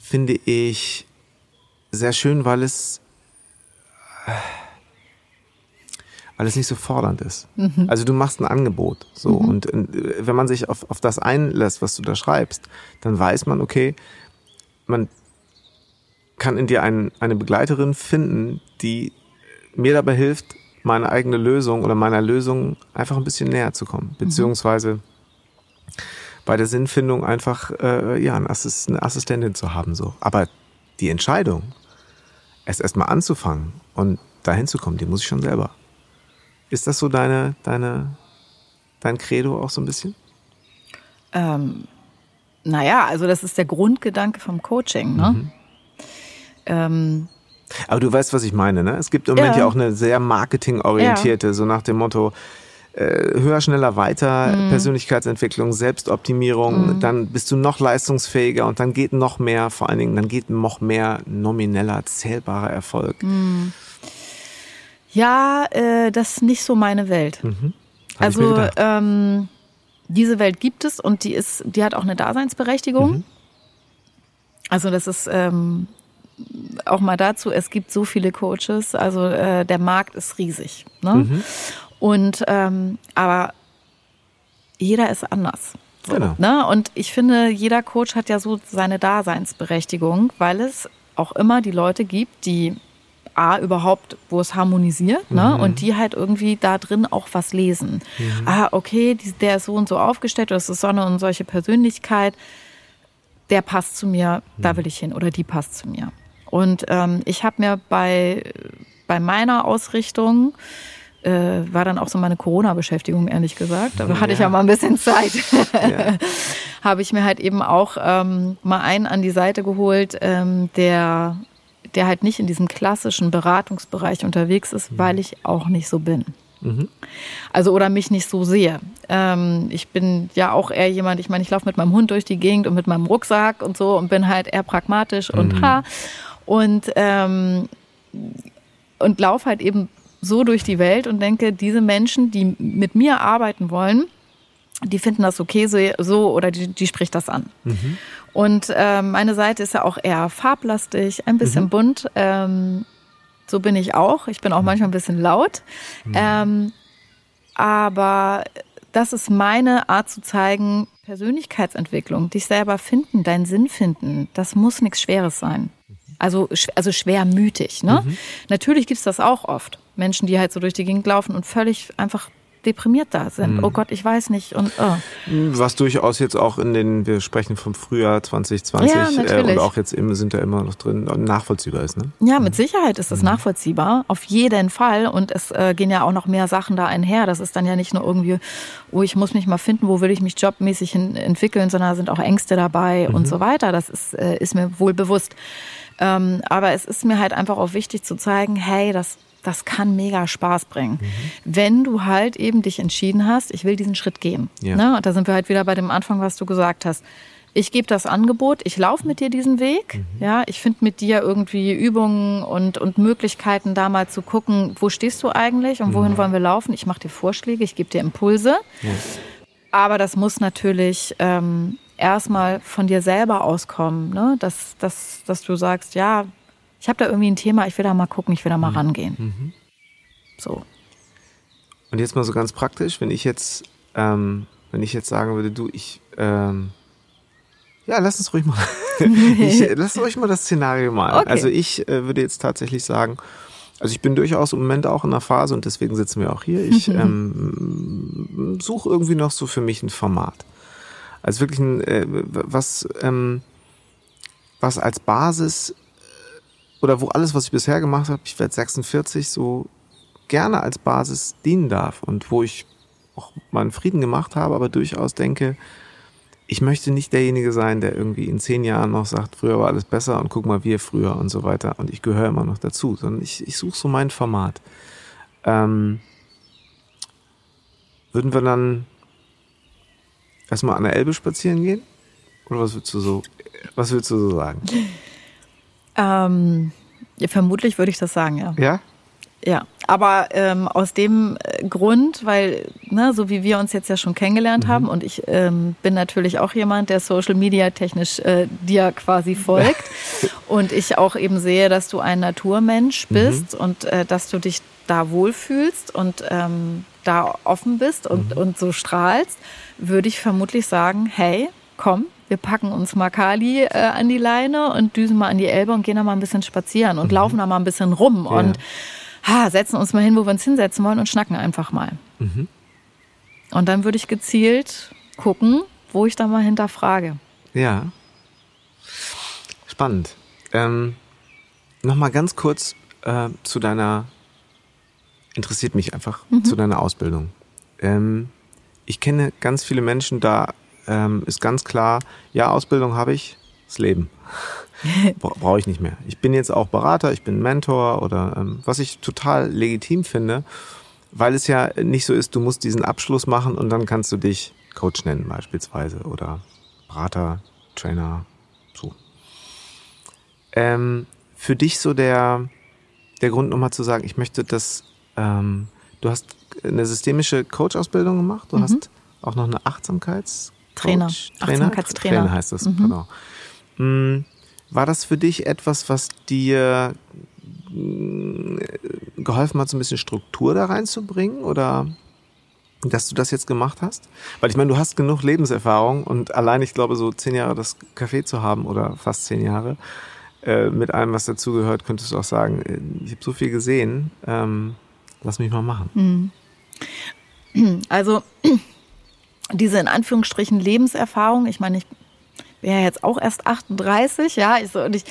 Speaker 2: finde ich sehr schön, weil es weil es nicht so fordernd ist. Also du machst ein Angebot, so und äh, wenn man sich auf, auf das einlässt, was du da schreibst, dann weiß man, okay, man kann in dir ein, eine Begleiterin finden, die mir dabei hilft, meine eigene Lösung oder meiner Lösung einfach ein bisschen näher zu kommen, beziehungsweise bei der Sinnfindung einfach äh, ja eine Assistentin zu haben so. Aber die Entscheidung, es erstmal anzufangen und dahin zu kommen, die muss ich schon selber. Ist das so deine deine dein Credo auch so ein bisschen?
Speaker 1: Ähm, naja, also das ist der Grundgedanke vom Coaching. Ne?
Speaker 2: Mhm.
Speaker 1: Ähm,
Speaker 2: Aber du weißt, was ich meine, ne? Es gibt im Moment
Speaker 1: Ja.
Speaker 2: ja auch eine sehr marketingorientierte, so nach dem Motto äh, höher, schneller, weiter,
Speaker 1: Mhm.
Speaker 2: Persönlichkeitsentwicklung, Selbstoptimierung, dann bist du noch leistungsfähiger und dann geht noch mehr, vor allen Dingen, dann geht noch mehr nomineller, zählbarer Erfolg.
Speaker 1: Mhm. ja, äh, das ist nicht so meine Welt.
Speaker 2: Mir
Speaker 1: Also ähm, diese Welt gibt es und die ist, die hat auch eine Daseinsberechtigung.
Speaker 2: Mhm.
Speaker 1: Also das ist ähm, auch mal dazu, es gibt so viele Coaches, also äh, der Markt ist riesig. Ne?
Speaker 2: Mhm.
Speaker 1: Und ähm, aber jeder ist anders. So,
Speaker 2: Genau.
Speaker 1: Ne? Und ich finde, jeder Coach hat ja so seine Daseinsberechtigung, weil es auch immer die Leute gibt, die A, überhaupt, wo es harmonisiert, ne? Und die halt irgendwie da drin auch was lesen. Ah, okay, die, der ist so und so aufgestellt, oder das ist so eine und solche Persönlichkeit, der passt zu mir, da will ich hin, oder die passt zu mir. Und ähm, ich habe mir bei, bei meiner Ausrichtung, äh, war dann auch so meine Corona-Beschäftigung, ehrlich gesagt. Da hatte ich ja mal ein bisschen Zeit.
Speaker 2: Ja.
Speaker 1: habe ich mir halt eben auch ähm, mal einen an die Seite geholt, ähm, der, der halt nicht in diesem klassischen Beratungsbereich unterwegs ist, weil ich auch nicht so bin. Also oder mich nicht so sehe. Ähm, ich bin ja auch eher jemand, ich meine, ich laufe mit meinem Hund durch die Gegend und mit meinem Rucksack und so und bin halt eher pragmatisch und ha. Und, ähm, und laufe halt eben so durch die Welt und denke, diese Menschen, die mit mir arbeiten wollen, die finden das okay so, so oder die, die spricht das an. Und ähm, meine Seite ist ja auch eher farblastig, ein bisschen bunt. Ähm, so bin ich auch. Ich bin auch manchmal ein bisschen laut. Ähm, aber das ist meine Art zu zeigen, Persönlichkeitsentwicklung, dich selber finden, deinen Sinn finden, das muss nichts Schweres sein. Also, also schwermütig. Ne? Mhm. Natürlich gibt's das auch oft. Menschen, die halt so durch die Gegend laufen und völlig einfach deprimiert da sind. Mhm. Oh Gott, ich weiß nicht. Und, oh.
Speaker 2: Was durchaus jetzt auch in den, wir sprechen vom Frühjahr 2020 ja, äh, und auch jetzt im, sind da immer noch drin, nachvollziehbar ist. Ne?
Speaker 1: Ja, mit mhm. Sicherheit ist das mhm. nachvollziehbar, auf jeden Fall. Und es äh, gehen ja auch noch mehr Sachen da einher. Das ist dann ja nicht nur irgendwie, oh, ich muss mich mal finden, wo will ich mich jobmäßig hin entwickeln, sondern da sind auch Ängste dabei mhm. und so weiter. Das ist, äh, ist mir wohl bewusst. Ähm, aber es ist mir halt einfach auch wichtig zu zeigen, hey, das das kann mega Spaß bringen. Mhm. Wenn du halt eben dich entschieden hast, ich will diesen Schritt gehen. Ja. Ne? Und da sind wir halt wieder bei dem Anfang, was du gesagt hast. Ich gebe das Angebot, ich laufe mit dir diesen Weg. Mhm. Ja, ich finde mit dir irgendwie Übungen und, und Möglichkeiten, da mal zu gucken, wo stehst du eigentlich und wohin mhm. wollen wir laufen. Ich mache dir Vorschläge, ich gebe dir Impulse. Ja. Aber das muss natürlich ähm, erstmal von dir selber auskommen, ne? dass, dass, dass du sagst, ja, ich habe da irgendwie ein Thema, ich will da mal gucken, ich will da mal mhm. rangehen. Mhm. So.
Speaker 2: Und jetzt mal so ganz praktisch, wenn ich jetzt, ähm, wenn ich jetzt sagen würde, du, ich, ähm, ja, lass uns ruhig mal, ich, lass ruhig mal das Szenario mal. Okay. Also ich äh, würde jetzt tatsächlich sagen, also ich bin durchaus im Moment auch in einer Phase und deswegen sitzen wir auch hier. Ich ähm, suche irgendwie noch so für mich ein Format. Also wirklich ein, äh, was, ähm, was als Basis oder wo alles, was ich bisher gemacht habe, ich werde 46, so gerne als Basis dienen darf und wo ich auch meinen Frieden gemacht habe, aber durchaus denke, ich möchte nicht derjenige sein, der irgendwie in zehn Jahren noch sagt, früher war alles besser und guck mal, wir früher und so weiter und ich gehöre immer noch dazu, sondern ich, ich suche so mein Format. Ähm, würden wir dann erstmal an der Elbe spazieren gehen? Oder was würdest du so, was würdest du so sagen?
Speaker 1: Ähm, ja, vermutlich würde ich das sagen, ja.
Speaker 2: Ja?
Speaker 1: Ja, aber ähm, aus dem äh, Grund, weil, ne, so wie wir uns jetzt ja schon kennengelernt mhm. haben und ich ähm, bin natürlich auch jemand, der Social Media technisch äh, dir quasi folgt und ich auch eben sehe, dass du ein Naturmensch mhm. bist mhm. und äh, dass du dich da wohlfühlst und ähm, da offen bist und, mhm. und so strahlst, würde ich vermutlich sagen, hey, komm, wir packen uns mal Kali äh, an die Leine und düsen mal an die Elbe und gehen da mal ein bisschen spazieren und mhm. laufen da mal ein bisschen rum ja. und ha, setzen uns mal hin, wo wir uns hinsetzen wollen und schnacken einfach mal. Mhm. Und dann würde ich gezielt gucken, wo ich da mal hinterfrage.
Speaker 2: Ja. Spannend. Ähm, Nochmal ganz kurz äh, zu deiner, interessiert mich einfach, mhm. zu deiner Ausbildung. Ähm, ich kenne ganz viele Menschen, da ähm, ist ganz klar, ja, Ausbildung habe ich, das Leben. Brauche ich nicht mehr. Ich bin jetzt auch Berater, ich bin Mentor oder ähm, was ich total legitim finde, weil es ja nicht so ist, du musst diesen Abschluss machen und dann kannst du dich Coach nennen beispielsweise oder Berater, Trainer, so. Ähm, für dich so der, der Grund nochmal zu sagen, ich möchte das, ähm, du hast eine systemische Coach-Ausbildung gemacht, du mhm. hast auch noch eine Achtsamkeits-
Speaker 1: Trainer.
Speaker 2: Trainer? Achtsamkeitstrainer. Trainer heißt das, mhm. genau. Mm, war das für dich etwas, was dir mm, geholfen hat, so ein bisschen Struktur da reinzubringen oder dass du das jetzt gemacht hast? Weil ich meine, du hast genug Lebenserfahrung und allein, ich glaube, so zehn Jahre das Café zu haben oder fast zehn Jahre äh, mit allem, was dazugehört, könntest du auch sagen, äh, ich habe so viel gesehen, ähm, lass mich mal machen.
Speaker 1: Mhm. Also diese in Anführungsstrichen Lebenserfahrung, ich meine, ich ja jetzt auch erst 38, ja, ich, so, und ich,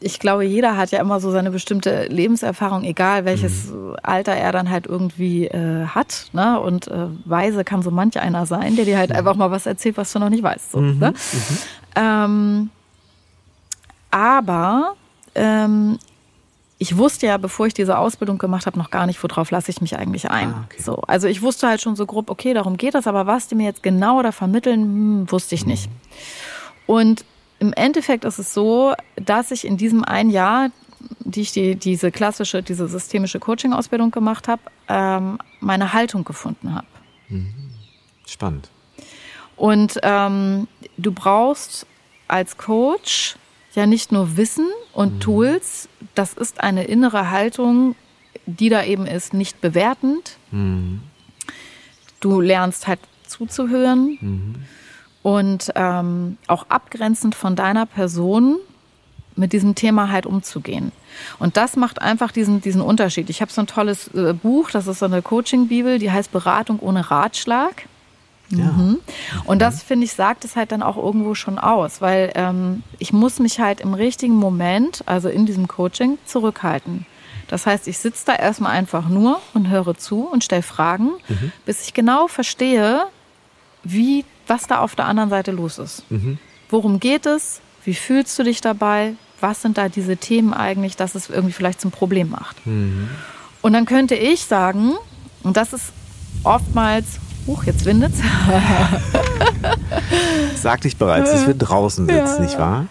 Speaker 1: ich glaube, jeder hat ja immer so seine bestimmte Lebenserfahrung, egal welches mhm. Alter er dann halt irgendwie äh, hat. Ne? Und äh, weise kann so manch einer sein, der dir halt mhm. einfach mal was erzählt, was du noch nicht weißt. So, mhm. Ne? Mhm. Ähm, aber ähm, ich wusste ja, bevor ich diese Ausbildung gemacht habe, noch gar nicht, worauf lasse ich mich eigentlich ein. Ah, okay. So, also ich wusste halt schon so grob, okay, darum geht das, aber was die mir jetzt genau da vermitteln, hm, wusste ich nicht. Und im Endeffekt ist es so, dass ich in diesem ein Jahr, die ich die, diese klassische, diese systemische Coaching-Ausbildung gemacht habe, ähm, meine Haltung gefunden habe.
Speaker 2: Mhm. Spannend.
Speaker 1: Und ähm, du brauchst als Coach ja nicht nur Wissen und mhm. Tools, das ist eine innere Haltung, die da eben ist, nicht bewertend. Mhm. Du lernst halt zuzuhören. Mhm. Und ähm, auch abgrenzend von deiner Person mit diesem Thema halt umzugehen. Und das macht einfach diesen, diesen Unterschied. Ich habe so ein tolles äh, Buch, das ist so eine Coaching-Bibel, die heißt Beratung ohne Ratschlag. Ja. Mhm. Und das, finde ich, sagt es halt dann auch irgendwo schon aus, weil ähm, ich muss mich halt im richtigen Moment, also in diesem Coaching, zurückhalten. Das heißt, ich sitze da erstmal einfach nur und höre zu und stelle Fragen, mhm. bis ich genau verstehe, wie, was da auf der anderen Seite los ist. Mhm. Worum geht es? Wie fühlst du dich dabei? Was sind da diese Themen eigentlich, dass es irgendwie vielleicht zum Problem macht? Mhm. Und dann könnte ich sagen, und das ist oftmals, huch, jetzt windet's.
Speaker 2: Sagte ich bereits, es wird draußen sitzt, ja. nicht wahr?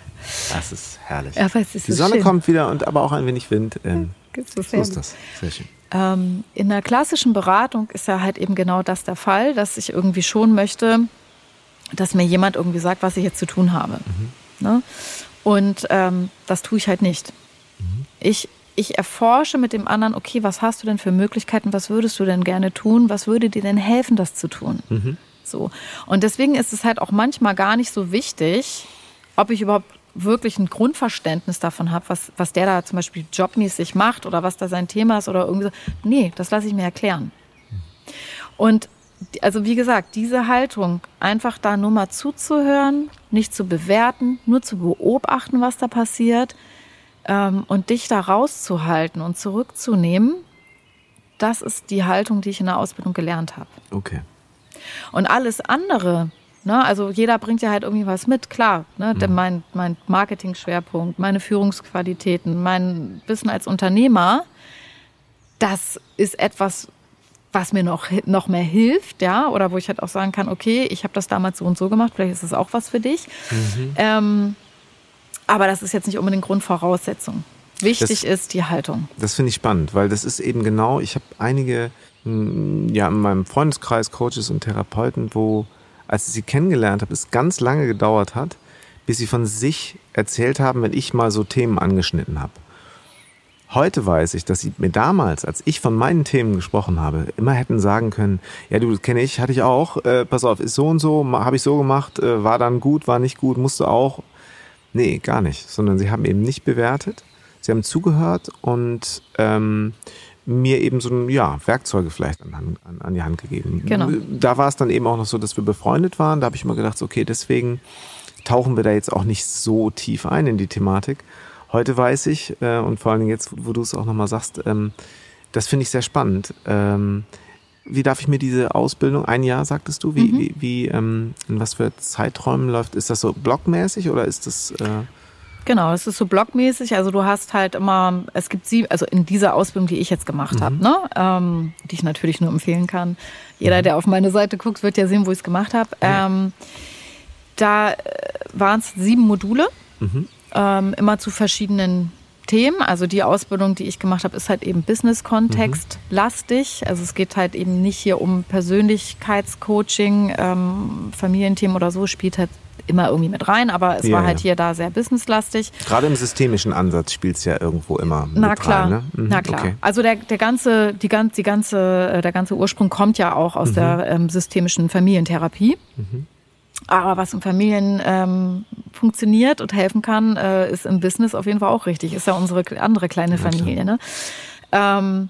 Speaker 2: Das ist herrlich. Ist Die Sonne schön. kommt wieder und aber auch ein wenig Wind. Ähm, so ist das. Sehr schön.
Speaker 1: Ähm, in der klassischen Beratung ist ja halt eben genau das der Fall, dass ich irgendwie schon möchte, dass mir jemand irgendwie sagt, was ich jetzt zu tun habe. Mhm. Ne? Und ähm, das tue ich halt nicht. Mhm. Ich, ich erforsche mit dem anderen, okay, was hast du denn für Möglichkeiten, was würdest du denn gerne tun, was würde dir denn helfen, das zu tun? Mhm. So. Und deswegen ist es halt auch manchmal gar nicht so wichtig, ob ich überhaupt wirklich ein Grundverständnis davon habe, was, was der da zum Beispiel jobmäßig macht oder was da sein Thema ist oder irgendwie so. Nee, das lasse ich mir erklären. Und also wie gesagt, diese Haltung, einfach da nur mal zuzuhören, nicht zu bewerten, nur zu beobachten, was da passiert ähm, und dich da rauszuhalten und zurückzunehmen, das ist die Haltung, die ich in der Ausbildung gelernt habe.
Speaker 2: Okay.
Speaker 1: Und alles andere, ne, also jeder bringt ja halt irgendwie was mit, klar. Ne, mhm. mein, mein Marketing-Schwerpunkt, meine Führungsqualitäten, mein Wissen als Unternehmer, das ist etwas, was mir noch, noch mehr hilft, ja, oder wo ich halt auch sagen kann, okay, ich habe das damals so und so gemacht, vielleicht ist das auch was für dich. Mhm. Ähm, aber das ist jetzt nicht unbedingt Grundvoraussetzung. Wichtig das, ist die Haltung.
Speaker 2: Das finde ich spannend, weil das ist eben genau, ich habe einige, ja, in meinem Freundeskreis Coaches und Therapeuten, wo, als ich sie kennengelernt habe, es ganz lange gedauert hat, bis sie von sich erzählt haben, wenn ich mal so Themen angeschnitten habe. Heute weiß ich, dass sie mir damals, als ich von meinen Themen gesprochen habe, immer hätten sagen können, ja du, kenne ich, hatte ich auch, äh, pass auf, ist so und so, habe ich so gemacht, äh, war dann gut, war nicht gut, musste auch. Nee, gar nicht, sondern sie haben eben nicht bewertet, sie haben zugehört und ähm, mir eben so ein, ja, Werkzeuge vielleicht an, an, an die Hand gegeben. Genau. Da war es dann eben auch noch so, dass wir befreundet waren. Da habe ich immer gedacht, okay, deswegen tauchen wir da jetzt auch nicht so tief ein in die Thematik. Heute weiß ich, äh, und vor allen Dingen jetzt, wo du es auch nochmal sagst, ähm, das finde ich sehr spannend. Ähm, wie darf ich mir diese Ausbildung, ein Jahr sagtest du, wie, mhm. wie, wie ähm, in was für Zeiträumen läuft? Ist das so blockmäßig oder ist das... Äh
Speaker 1: Genau, es ist so blockmäßig. Also du hast halt immer, es gibt sie, also in dieser Ausbildung, die ich jetzt gemacht mhm. habe, ne, ähm, die ich natürlich nur empfehlen kann. Jeder, mhm. der auf meine Seite guckt, wird ja sehen, wo ich es gemacht habe. Ähm, da äh, waren es sieben Module. Mhm ähm, immer zu verschiedenen Themen. Also die Ausbildung, die ich gemacht habe, ist halt eben Business-Kontext mhm. lastig. Also es geht halt eben nicht hier um Persönlichkeitscoaching, ähm, Familienthemen oder so, spielt halt immer irgendwie mit rein, aber es ja, war halt ja. hier da sehr businesslastig.
Speaker 2: Gerade im systemischen Ansatz spielt es ja irgendwo immer
Speaker 1: Na mit klar, rein, ne? mhm, na klar. Okay. Also der, der ganze, die, die ganze, äh, der ganze Ursprung kommt ja auch aus mhm. der ähm, systemischen Familientherapie. Mhm. Aber was in Familien ähm, funktioniert und helfen kann, äh, ist im Business auf jeden Fall auch richtig. Ist ja unsere andere kleine Familie. Ne? Ähm,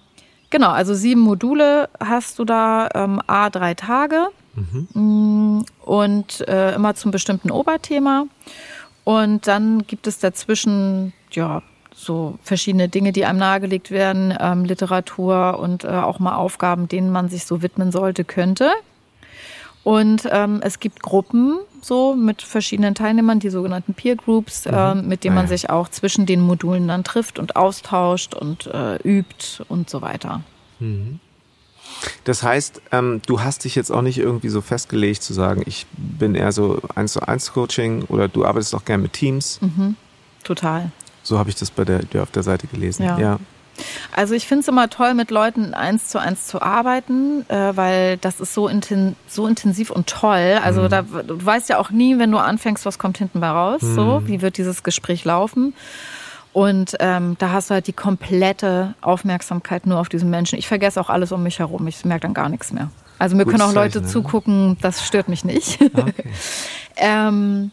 Speaker 1: genau, also sieben Module hast du da, ähm, A, drei Tage mhm. Mm, und äh, immer zum bestimmten Oberthema. Und dann gibt es dazwischen, ja, so verschiedene Dinge, die einem nahegelegt werden, ähm, Literatur und äh, auch mal Aufgaben, denen man sich so widmen sollte, könnte. Und ähm, es gibt Gruppen so mit verschiedenen Teilnehmern, die sogenannten Peer Groups, mhm. äh, mit denen man ah, sich auch zwischen den Modulen dann trifft und austauscht und äh, übt und so weiter. Mhm.
Speaker 2: Das heißt, ähm, du hast dich jetzt auch nicht irgendwie so festgelegt zu sagen, ich bin eher so eins zu eins Coaching oder du arbeitest auch gerne mit Teams.
Speaker 1: Mhm. Total.
Speaker 2: So habe ich das bei der, dir auf der Seite gelesen.
Speaker 1: Ja. ja. Also ich finde es immer toll, mit Leuten eins zu eins zu arbeiten, äh, weil das ist so, inten so intensiv und toll. Also mhm. da, du weißt ja auch nie, wenn du anfängst, was kommt hinten bei raus. Mhm. So, wie wird dieses Gespräch laufen? Und ähm, da hast du halt die komplette Aufmerksamkeit nur auf diesen Menschen. Ich vergesse auch alles um mich herum. Ich merke dann gar nichts mehr. Also mir Gutes können auch Leute Zeichen, zugucken, das stört mich nicht. Okay. ähm,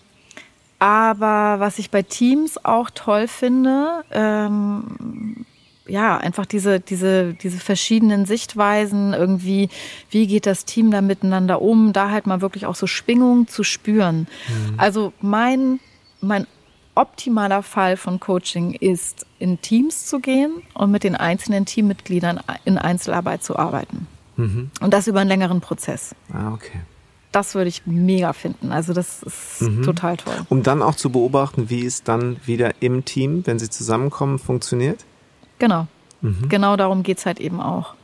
Speaker 1: Aber was ich bei Teams auch toll finde, ähm, ja, einfach diese, diese, diese verschiedenen Sichtweisen, irgendwie, wie geht das Team da miteinander um, da halt mal wirklich auch so Schwingungen zu spüren. Mhm. Also mein, mein optimaler Fall von Coaching ist, in Teams zu gehen und mit den einzelnen Teammitgliedern in Einzelarbeit zu arbeiten. Mhm. Und das über einen längeren Prozess.
Speaker 2: Ah, okay.
Speaker 1: Das würde ich mega finden. Also das ist mhm. total toll.
Speaker 2: Um dann auch zu beobachten, wie es dann wieder im Team, wenn sie zusammenkommen, funktioniert?
Speaker 1: Genau. Mhm. Genau darum geht es halt eben auch.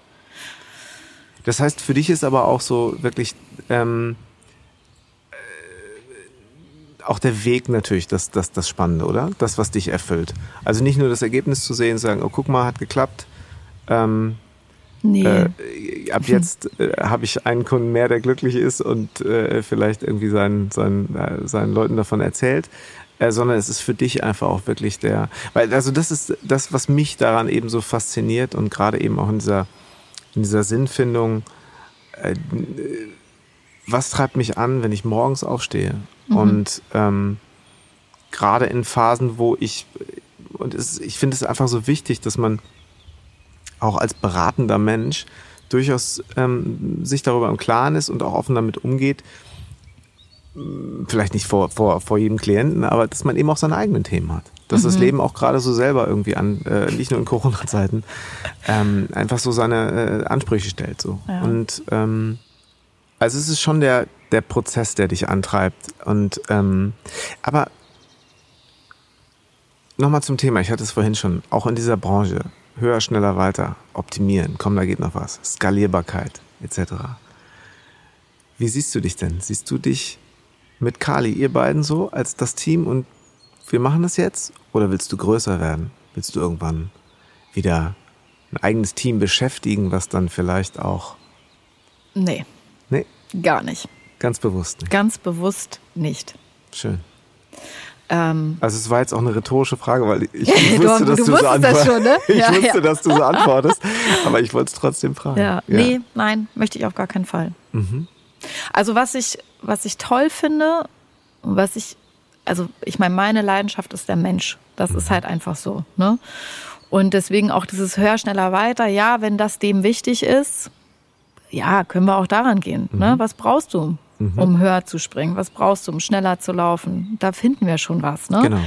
Speaker 2: Das heißt, für dich ist aber auch so wirklich ähm, äh, auch der Weg natürlich das, das, das Spannende, oder? Das, was dich erfüllt. Also nicht nur das Ergebnis zu sehen, sagen, oh, guck mal, hat geklappt. Ähm, Nee. Äh, ab jetzt äh, habe ich einen Kunden mehr, der glücklich ist und äh, vielleicht irgendwie seinen, seinen, äh, seinen Leuten davon erzählt. Äh, sondern es ist für dich einfach auch wirklich der, weil also das ist das, was mich daran eben so fasziniert und gerade eben auch in dieser, in dieser Sinnfindung, äh, was treibt mich an, wenn ich morgens aufstehe mhm. und ähm, gerade in Phasen, wo ich und es, ich finde es einfach so wichtig, dass man auch als beratender Mensch durchaus ähm, sich darüber im Klaren ist und auch offen damit umgeht, vielleicht nicht vor, vor, vor jedem Klienten, aber dass man eben auch seine eigenen Themen hat. Dass mhm. das Leben auch gerade so selber irgendwie an, äh, nicht nur in Corona-Zeiten, ähm, einfach so seine äh, Ansprüche stellt. So. Ja. Und ähm, also es ist schon der, der Prozess, der dich antreibt. Und ähm, aber nochmal zum Thema, ich hatte es vorhin schon, auch in dieser Branche höher, schneller, weiter, optimieren, komm, da geht noch was, Skalierbarkeit etc. Wie siehst du dich denn? Siehst du dich mit Kali, ihr beiden so als das Team und wir machen das jetzt? Oder willst du größer werden? Willst du irgendwann wieder ein eigenes Team beschäftigen, was dann vielleicht auch.
Speaker 1: Nee.
Speaker 2: Nee?
Speaker 1: Gar nicht.
Speaker 2: Ganz bewusst nicht.
Speaker 1: Ganz bewusst nicht.
Speaker 2: Schön. Ähm, also es war jetzt auch eine rhetorische Frage, weil ich, wusste,
Speaker 1: du,
Speaker 2: dass
Speaker 1: du,
Speaker 2: du so antwortest.
Speaker 1: Schon, ne?
Speaker 2: Ich
Speaker 1: ja,
Speaker 2: wusste,
Speaker 1: ja.
Speaker 2: dass du so antwortest, aber ich wollte es trotzdem fragen.
Speaker 1: Ja. ja. Nee, nein, möchte ich auf gar keinen Fall. Mhm. Also was ich, was ich toll finde, was ich, also ich meine, meine Leidenschaft ist der Mensch. Das mhm. ist halt einfach so. Ne? Und deswegen auch dieses höher, schneller, weiter. Ja, wenn das dem wichtig ist, ja, können wir auch daran gehen. Ne? Mhm. Ne? Was brauchst du? mhm. um höher zu springen? Was brauchst du, um schneller zu laufen? Da finden wir schon was. Ne?
Speaker 2: Genau.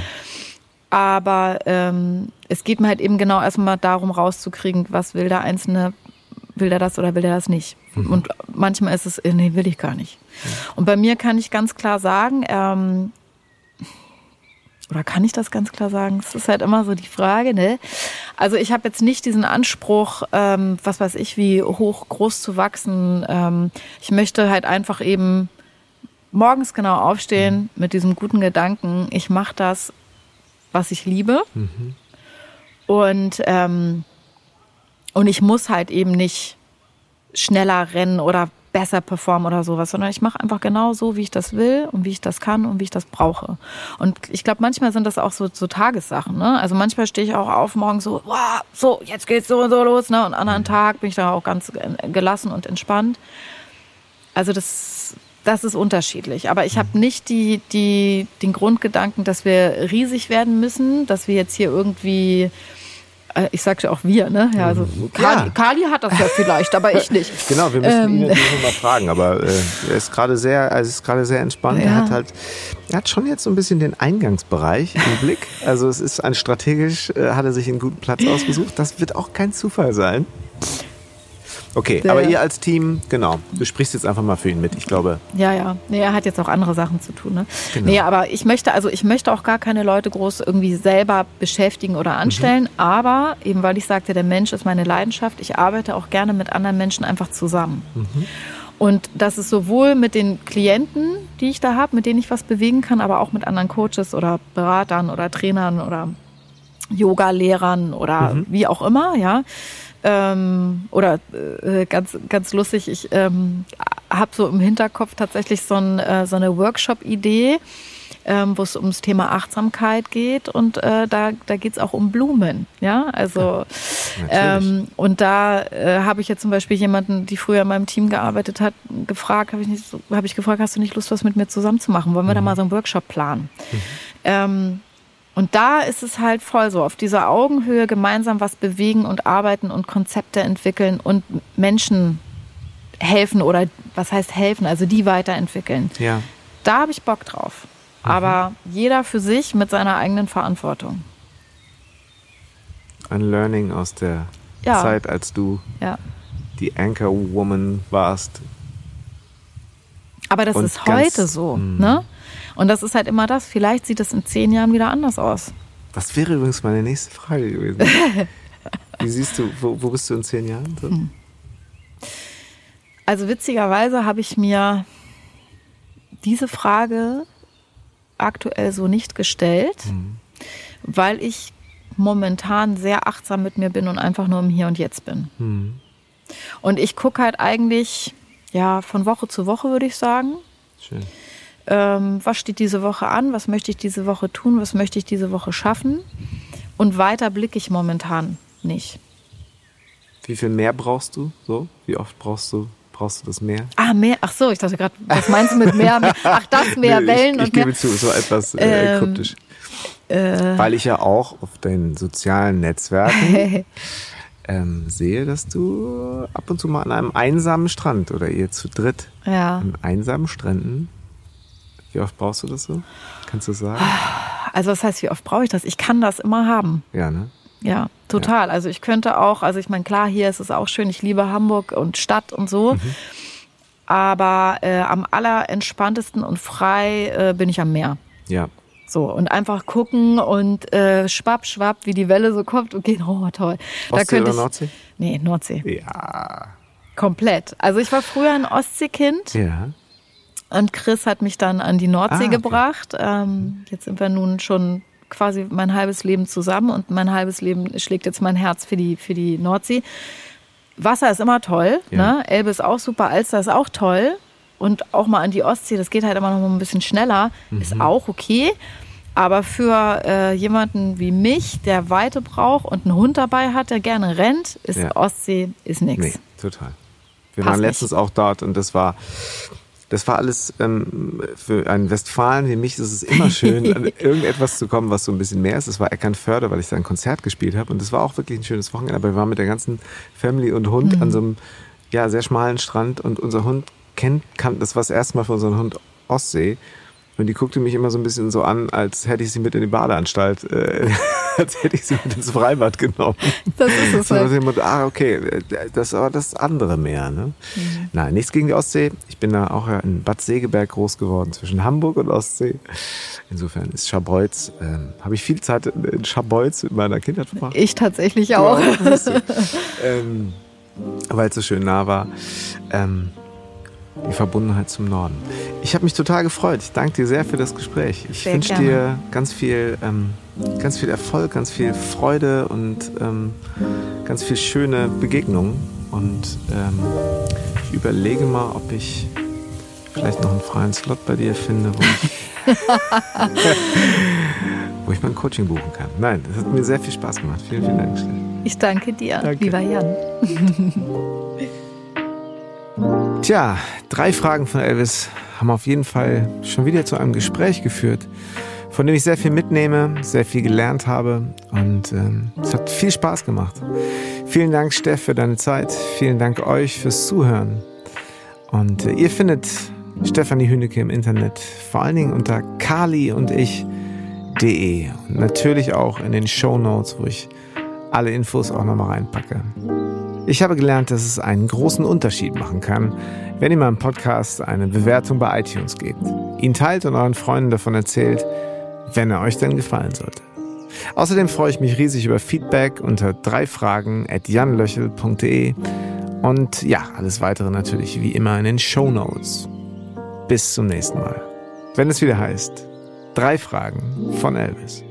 Speaker 1: Aber ähm, es geht mir halt eben genau erstmal darum, rauszukriegen, was will der Einzelne, will der das oder will der das nicht? Mhm. Und manchmal ist es, äh, nee, will ich gar nicht. Mhm. Und bei mir kann ich ganz klar sagen, ähm, oder kann ich das ganz klar sagen? Das ist halt immer so die Frage, ne? Also ich habe jetzt nicht diesen Anspruch, ähm, was weiß ich, wie hoch, groß zu wachsen. Ähm, ich möchte halt einfach eben morgens genau aufstehen mhm. mit diesem guten Gedanken, ich mache das, was ich liebe. Mhm. Und, ähm, und ich muss halt eben nicht schneller rennen oder besser performen oder sowas, sondern ich mache einfach genau so, wie ich das will und wie ich das kann und wie ich das brauche. Und ich glaube, manchmal sind das auch so, so Tagessachen. Ne? Also manchmal stehe ich auch auf morgen so, wow, so, jetzt geht's so und so los. Ne? Und an anderen Tag bin ich da auch ganz gelassen und entspannt. Also das, das ist unterschiedlich. Aber ich habe nicht die, die, den Grundgedanken, dass wir riesig werden müssen, dass wir jetzt hier irgendwie ich sagte auch wir, ne? Ja, also mhm. Kali, ja. Kali hat das ja vielleicht, aber ich nicht.
Speaker 2: genau, wir müssen ähm. ihn natürlich mal fragen, aber äh, er ist gerade sehr, also ist gerade sehr entspannt. Ja. Er hat halt, er hat schon jetzt so ein bisschen den Eingangsbereich im Blick. Also es ist ein strategisch, äh, hat er sich einen guten Platz ausgesucht. Das wird auch kein Zufall sein. Okay, der, aber ihr als Team, genau, du sprichst jetzt einfach mal für ihn mit, ich glaube.
Speaker 1: Ja, ja. Nee, er hat jetzt auch andere Sachen zu tun. Ne? Genau. Nee, aber ich möchte, also ich möchte auch gar keine Leute groß irgendwie selber beschäftigen oder anstellen, mhm. aber eben weil ich sagte, der Mensch ist meine Leidenschaft, ich arbeite auch gerne mit anderen Menschen einfach zusammen. Mhm. Und das ist sowohl mit den Klienten, die ich da habe, mit denen ich was bewegen kann, aber auch mit anderen Coaches oder Beratern oder Trainern oder Yoga-Lehrern oder mhm. wie auch immer, ja. Ähm, oder äh, ganz, ganz lustig, ich ähm, habe so im Hinterkopf tatsächlich so, ein, äh, so eine Workshop-Idee, ähm, wo es ums Thema Achtsamkeit geht und äh, da, da geht es auch um Blumen. Ja, also ähm, und da äh, habe ich jetzt zum Beispiel jemanden, die früher in meinem Team gearbeitet hat, gefragt, habe ich, nicht, hab ich gefragt, hast du nicht Lust, was mit mir zusammen zu machen? Wollen wir mhm. da mal so einen Workshop planen? Mhm. Und da ist es halt voll so, auf dieser Augenhöhe gemeinsam was bewegen und arbeiten und Konzepte entwickeln und Menschen helfen oder was heißt helfen, also die weiterentwickeln.
Speaker 2: Ja.
Speaker 1: Da habe ich Bock drauf. Mhm. Aber jeder für sich mit seiner eigenen Verantwortung.
Speaker 2: Ein Learning aus der ja. Zeit, als du
Speaker 1: ja.
Speaker 2: die Anchor Woman warst.
Speaker 1: Aber das ist heute so, mh. ne? Und das ist halt immer das. Vielleicht sieht es in zehn Jahren wieder anders aus.
Speaker 2: Das wäre übrigens meine nächste Frage gewesen. Wie siehst du, wo, wo, bist du in zehn Jahren? So? Hm.
Speaker 1: Also witzigerweise habe ich mir diese Frage aktuell so nicht gestellt, mhm. weil ich momentan sehr achtsam mit mir bin und einfach nur im Hier und Jetzt bin. Mhm. Und ich gucke halt eigentlich, ja, von Woche zu Woche würde ich sagen. Schön ähm, was steht diese Woche an, was möchte ich diese Woche tun, was möchte ich diese Woche schaffen. Und weiter blicke ich momentan nicht.
Speaker 2: Wie viel mehr brauchst du so? Wie oft brauchst du brauchst du das Meer?
Speaker 1: Ah, Meer. Ach so, ich dachte gerade, was meinst du mit Meer? Ach, das Meer, nee, Wellen
Speaker 2: ich, ich
Speaker 1: und Meer.
Speaker 2: gebe zu, so etwas äh, ähm, kryptisch. Äh, Weil ich ja auch auf deinen sozialen Netzwerken ähm, sehe, dass du ab und zu mal an einem einsamen Strand oder ihr zu dritt
Speaker 1: ja.
Speaker 2: an einsamen Stränden wie oft brauchst du das so? Kannst du sagen?
Speaker 1: Also was heißt, wie oft brauche ich das? Ich kann das immer haben.
Speaker 2: Ja, ne?
Speaker 1: Ja, total. Ja. Also ich könnte auch, also ich meine, klar, hier ist es auch schön, ich liebe Hamburg und Stadt und so. Mhm. Aber äh, am allerentspanntesten und frei äh, bin ich am Meer.
Speaker 2: Ja.
Speaker 1: So, und einfach gucken und äh, schwapp, schwapp, wie die Welle so kommt und geht, oh toll.
Speaker 2: Ostsee da könnte oder Nordsee?
Speaker 1: Nee, Nordsee.
Speaker 2: Ja.
Speaker 1: Komplett. Also ich war früher ein Ostseekind.
Speaker 2: Ja.
Speaker 1: Und Chris hat mich dann an die Nordsee ah, okay. gebracht. Ähm, jetzt sind wir nun schon quasi mein halbes Leben zusammen und mein halbes Leben schlägt jetzt mein Herz für die, für die Nordsee. Wasser ist immer toll, ja. ne? Elbe ist auch super, Alster ist auch toll. Und auch mal an die Ostsee, das geht halt immer noch mal ein bisschen schneller, mhm. ist auch okay. Aber für äh, jemanden wie mich, der Weite braucht und einen Hund dabei hat, der gerne rennt, ist ja. Ostsee ist nichts. Nee,
Speaker 2: total. Wir Passt waren letztens nicht. auch dort und das war das war alles ähm, für einen Westfalen wie mich ist es immer schön, an irgendetwas zu kommen, was so ein bisschen mehr ist. Das war Eckernförde, weil ich da ein Konzert gespielt habe und das war auch wirklich ein schönes Wochenende. Aber wir waren mit der ganzen Family und Hund mhm. an so einem ja, sehr schmalen Strand und unser Hund kennt, kann, das war das erste Mal für unseren Hund Ostsee und die guckte mich immer so ein bisschen so an, als hätte ich sie mit in die Badeanstalt, äh, als hätte ich sie mit ins Freibad genommen.
Speaker 1: Das ist es halt.
Speaker 2: Jemand, ah, okay, das ist aber das andere Meer. Ne? Mhm. Nein, nichts gegen die Ostsee. Ich bin da auch in Bad Segeberg groß geworden, zwischen Hamburg und Ostsee. Insofern ist Scharbeutz, äh, habe ich viel Zeit in Scharbeutz mit meiner Kindheit verbracht.
Speaker 1: Ich tatsächlich auch.
Speaker 2: ähm, weil es so schön nah war. Ähm, die Verbundenheit zum Norden. Ich habe mich total gefreut. Ich danke dir sehr für das Gespräch. Ich wünsche dir ganz viel, ähm, ganz viel Erfolg, ganz viel Freude und ähm, ganz viel schöne Begegnungen. Und ähm, ich überlege mal, ob ich vielleicht noch einen freien Slot bei dir finde, wo ich, wo ich mein Coaching buchen kann. Nein, das hat mir sehr viel Spaß gemacht. Vielen, vielen Dank.
Speaker 1: Ich danke dir, danke. lieber Jan.
Speaker 2: Tja, drei Fragen von Elvis haben auf jeden Fall schon wieder zu einem Gespräch geführt, von dem ich sehr viel mitnehme, sehr viel gelernt habe und ähm, es hat viel Spaß gemacht. Vielen Dank, Steff, für deine Zeit. Vielen Dank euch fürs Zuhören. Und äh, ihr findet Stefanie Hünecke im Internet, vor allen Dingen unter kali und ich.de und natürlich auch in den Show Notes, wo ich alle Infos auch nochmal reinpacke. Ich habe gelernt, dass es einen großen Unterschied machen kann, wenn ihr meinem Podcast eine Bewertung bei iTunes gebt, ihn teilt und euren Freunden davon erzählt, wenn er euch denn gefallen sollte. Außerdem freue ich mich riesig über Feedback unter drei und ja, alles weitere natürlich wie immer in den Show Notes. Bis zum nächsten Mal. Wenn es wieder heißt, drei Fragen von Elvis.